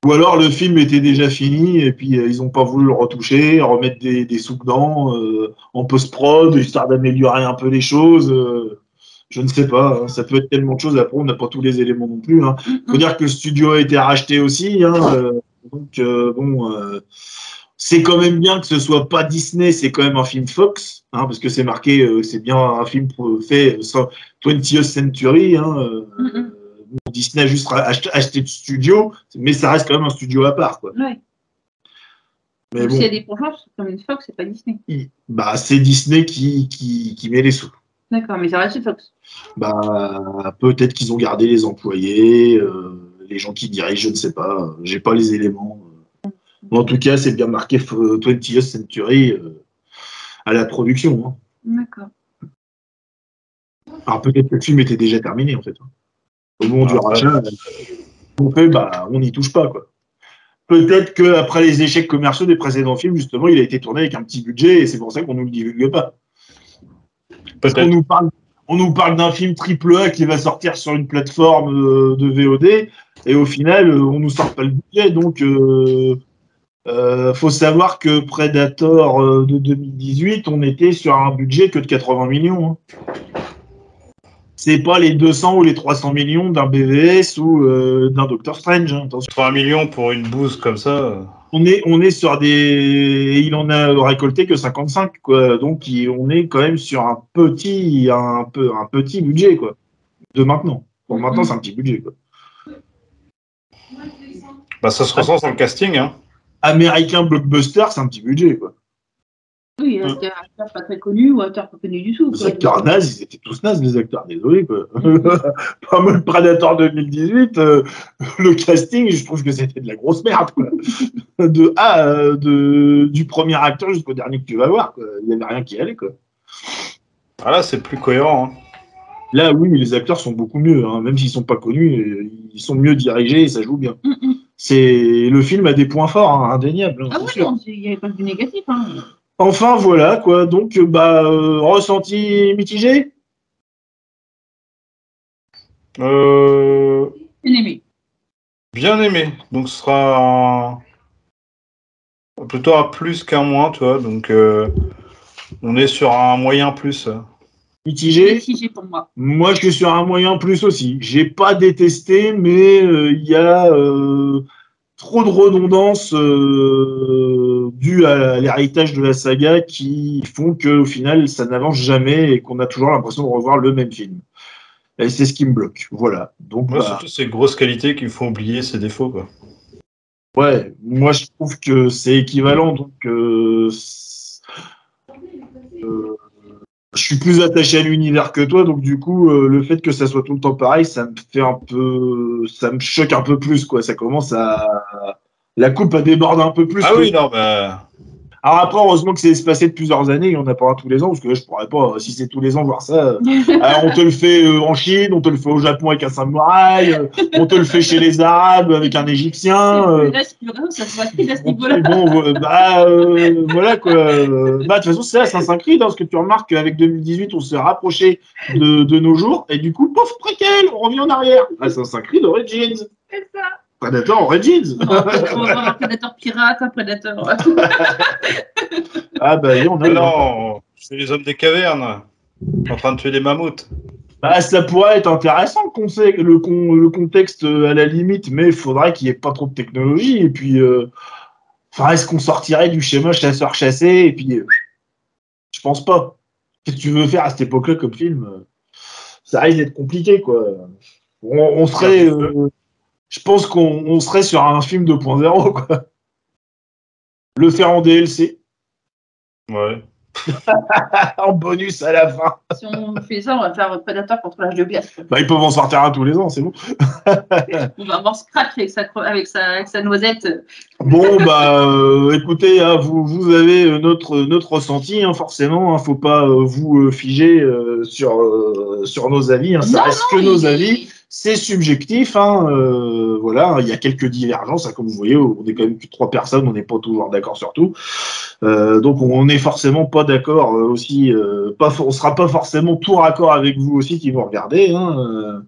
[SPEAKER 1] Ou alors le film était déjà fini et puis euh, ils n'ont pas voulu le retoucher, remettre des, des sous dedans euh, en post-prod, histoire d'améliorer un peu les choses. euh, je ne sais pas, hein, ça peut être tellement de choses. Après, on n'a pas tous les éléments non plus. Il
[SPEAKER 3] Mm,
[SPEAKER 1] faut dire que le studio a été racheté aussi. hein, euh, donc, euh, bon, euh, c'est quand même bien que ce soit pas Disney, c'est quand même un film Fox, hein, parce que c'est marqué, euh, c'est bien un film fait euh, sans 20th Century. Hein, euh,
[SPEAKER 3] Mm, mm.
[SPEAKER 1] Disney a juste acheté, de studio, mais ça reste quand même un studio à part. Quoi.
[SPEAKER 3] Ouais.
[SPEAKER 1] Mais bon,
[SPEAKER 3] S'il y a des c'est comme une Fox, c'est pas Disney.
[SPEAKER 1] il- bah, c'est Disney qui, qui, qui met les sous.
[SPEAKER 3] D'accord, mais ça reste Fox.
[SPEAKER 1] Bah, peut-être qu'ils ont gardé les employés, euh, les gens qui dirigent, je ne sais pas. J'ai pas les éléments. Mais en tout cas, c'est bien marqué euh, 20th Century euh, à la production. hein.
[SPEAKER 3] D'accord.
[SPEAKER 1] Alors peut-être que le film était déjà terminé en fait. Au moment du
[SPEAKER 2] Ah,
[SPEAKER 1] rachat, euh, on fait, bah, on n'y touche pas quoi. Peut-être qu'après les échecs commerciaux des précédents films, justement, il a été tourné avec un petit budget et c'est pour ça qu'on ne nous le divulgue pas. Parce qu'on nous parle, on nous parle d'un film triple A qui va sortir sur une plateforme euh, de VOD et au final, euh, on nous sort pas le budget. Donc, euh, euh, faut savoir que Predator de 2018, on était sur un budget que de 80 millions. hein. C'est pas les 200 ou les 300 millions d'un BVS ou euh, d'un Doctor Strange. hein, attention.
[SPEAKER 2] 3 millions pour une bouse comme ça.
[SPEAKER 1] On est, on est sur des. Il en a récolté que 55, quoi. Donc, il- on est quand même sur un petit, un peu, un petit budget, quoi. De maintenant. Pour maintenant, c'est un petit budget, quoi.
[SPEAKER 2] Bah, ça se ressent sur le casting. Hein.
[SPEAKER 1] Américain blockbuster, c'est un petit budget, quoi.
[SPEAKER 3] Oui,
[SPEAKER 1] Hum.
[SPEAKER 3] acteur, acteur pas très connu ou acteur pas connu du tout.
[SPEAKER 1] Les
[SPEAKER 3] quoi.
[SPEAKER 1] acteurs nazes, ils étaient tous nazes, les acteurs, désolé, quoi. <laughs> Pas mal Predator 2018, euh, <laughs> le casting, je trouve que c'était de la grosse merde, quoi. <laughs> De A, euh, de, du premier acteur jusqu'au dernier que tu vas voir, quoi. Il n'y avait rien qui allait, quoi.
[SPEAKER 2] Ah là, c'est plus cohérent. hein.
[SPEAKER 1] Là, oui, les acteurs sont beaucoup mieux, hein, même s'ils sont pas connus, ils sont mieux dirigés et ça joue bien.
[SPEAKER 3] Mm, mm.
[SPEAKER 1] C'est le film a des points forts, hein, indéniables. hein,
[SPEAKER 3] Ah oui, il n'y avait pas que du négatif. Hein.
[SPEAKER 1] Enfin, voilà quoi. Donc, euh, bah, euh, ressenti mitigé?
[SPEAKER 2] Euh,
[SPEAKER 3] Bien aimé.
[SPEAKER 2] bien aimé. Donc ce sera un- plutôt un plus qu'un moins, tu vois. Donc euh, on est sur un moyen plus.
[SPEAKER 1] Mitigé?
[SPEAKER 3] Mitigé pour moi.
[SPEAKER 1] Moi, je suis sur un moyen plus aussi. J'ai pas détesté, mais il y a, trop de redondance euh, due à l'héritage de la saga qui font qu'au final, ça n'avance jamais et qu'on a toujours l'impression de revoir le même film. Et c'est ce qui me bloque. Voilà. Donc,
[SPEAKER 2] Moi,
[SPEAKER 1] bah,
[SPEAKER 2] surtout ces grosses qualités qui me font oublier ses défauts. Quoi.
[SPEAKER 1] ouais, moi je trouve que c'est équivalent. Donc, euh, euh, je suis plus attaché à l'univers que toi, donc du coup, euh, le fait que ça soit tout le temps pareil, ça me fait un peu, ça me choque un peu plus, quoi. Ça commence à, la coupe à déborder un peu plus.
[SPEAKER 2] Ah
[SPEAKER 1] que-
[SPEAKER 2] oui, non, bah.
[SPEAKER 1] Alors après, heureusement que c'est espacé de plusieurs années, il n'y en a pas un tous les ans, parce que là, je pourrais pas, si c'est tous les ans, voir ça. euh, <laughs> alors, on te le fait euh, en Chine, on te le fait au Japon avec un samouraï, euh, on te le fait chez les Arabes avec un Égyptien. euh,
[SPEAKER 3] Là, ça se voit très à ce
[SPEAKER 1] bon,
[SPEAKER 3] niveau-là.
[SPEAKER 1] bon, euh, bah, euh, voilà quoi. Euh, Bah, de toute façon, c'est Assassin's Creed, hein, parce que tu remarques qu'avec 2018, on s'est rapproché de, de nos jours, et du coup, pof, préquel, on revient en arrière. Assassin's Creed Origins.
[SPEAKER 3] C'est ça.
[SPEAKER 1] Predator Origins.
[SPEAKER 3] On va avoir un prédateur pirate, un prédateur.
[SPEAKER 1] ah, bah, en a.
[SPEAKER 2] Ah non, c'est les hommes des cavernes. En train de tuer des mammouths.
[SPEAKER 1] Bah, ça pourrait être intéressant le, con- le contexte euh, à la limite, mais il faudrait qu'il n'y ait pas trop de technologie. Et puis, euh, enfin, est-ce qu'on sortirait du schéma chasseur-chassé Et puis, euh, je pense pas. Qu'est-ce que tu veux faire à cette époque-là comme film? Ça risque d'être compliqué, quoi. On, on serait, euh, je pense qu'on on serait sur un film 2.0, quoi. Le faire en DLC,
[SPEAKER 2] Ouais. <laughs>
[SPEAKER 1] en bonus à la fin.
[SPEAKER 3] si on fait ça, on va faire prédateur contre l'âge de glace.
[SPEAKER 1] Bah, ils peuvent en sortir un tous les ans, c'est bon. <laughs>
[SPEAKER 3] On va avoir Scratch avec sa, cro- avec sa, avec sa noisette.
[SPEAKER 1] Bon, bah, euh, écoutez, hein, vous, vous avez euh, notre, notre ressenti, hein, forcément. Il ne faut pas euh, vous euh, figer euh, sur, euh, sur nos avis. hein, ça
[SPEAKER 3] Non,
[SPEAKER 1] reste
[SPEAKER 3] non,
[SPEAKER 1] que nos avis. C'est subjectif. Hein, euh, voilà, il y a quelques divergences. hein, comme vous voyez, on est quand même que trois personnes. On n'est pas toujours d'accord sur tout. Euh, donc, on n'est forcément pas d'accord euh, aussi. euh, pas, on sera pas forcément tout raccord avec vous aussi qui nous regardez. Hein, euh.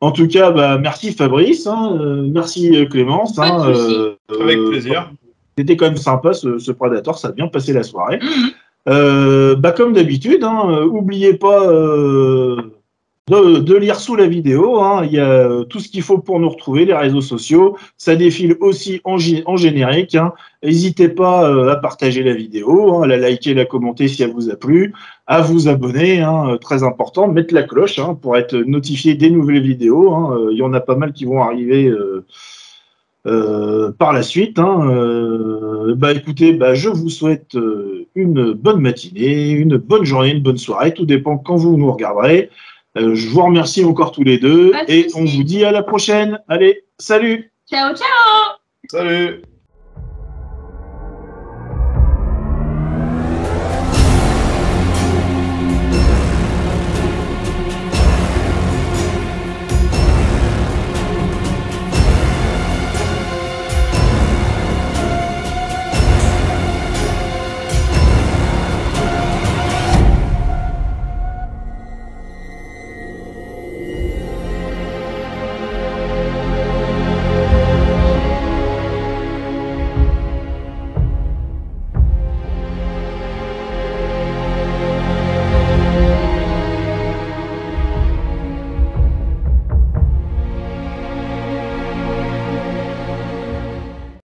[SPEAKER 1] En tout cas, bah, merci Fabrice, hein, euh, merci euh, Clémence. Hein,
[SPEAKER 3] souci.
[SPEAKER 2] Avec
[SPEAKER 1] euh,
[SPEAKER 2] plaisir.
[SPEAKER 1] c'était quand même sympa ce, ce Predator, ça a bien passé la soirée.
[SPEAKER 3] Mhm.
[SPEAKER 1] Euh, bah comme d'habitude, hein, euh, oubliez pas euh, de, lire sous la vidéo. hein. Il y a euh, tout ce qu'il faut pour nous retrouver, les réseaux sociaux. Ça défile aussi en, gé- en générique. hein. N'hésitez pas euh, à partager la vidéo, hein, à la liker, la commenter si elle vous a plu, à vous abonner, euh, très important, mettre la cloche pour être notifié des nouvelles vidéos. Il y en a pas mal qui vont arriver. par la suite. bah écoutez, bah, je vous souhaite une bonne matinée, une bonne journée, une bonne soirée. Tout dépend quand vous nous regarderez. Euh, je vous remercie encore tous les deux et on vous dit à la prochaine. Allez, salut.
[SPEAKER 3] Ciao, ciao.
[SPEAKER 2] Salut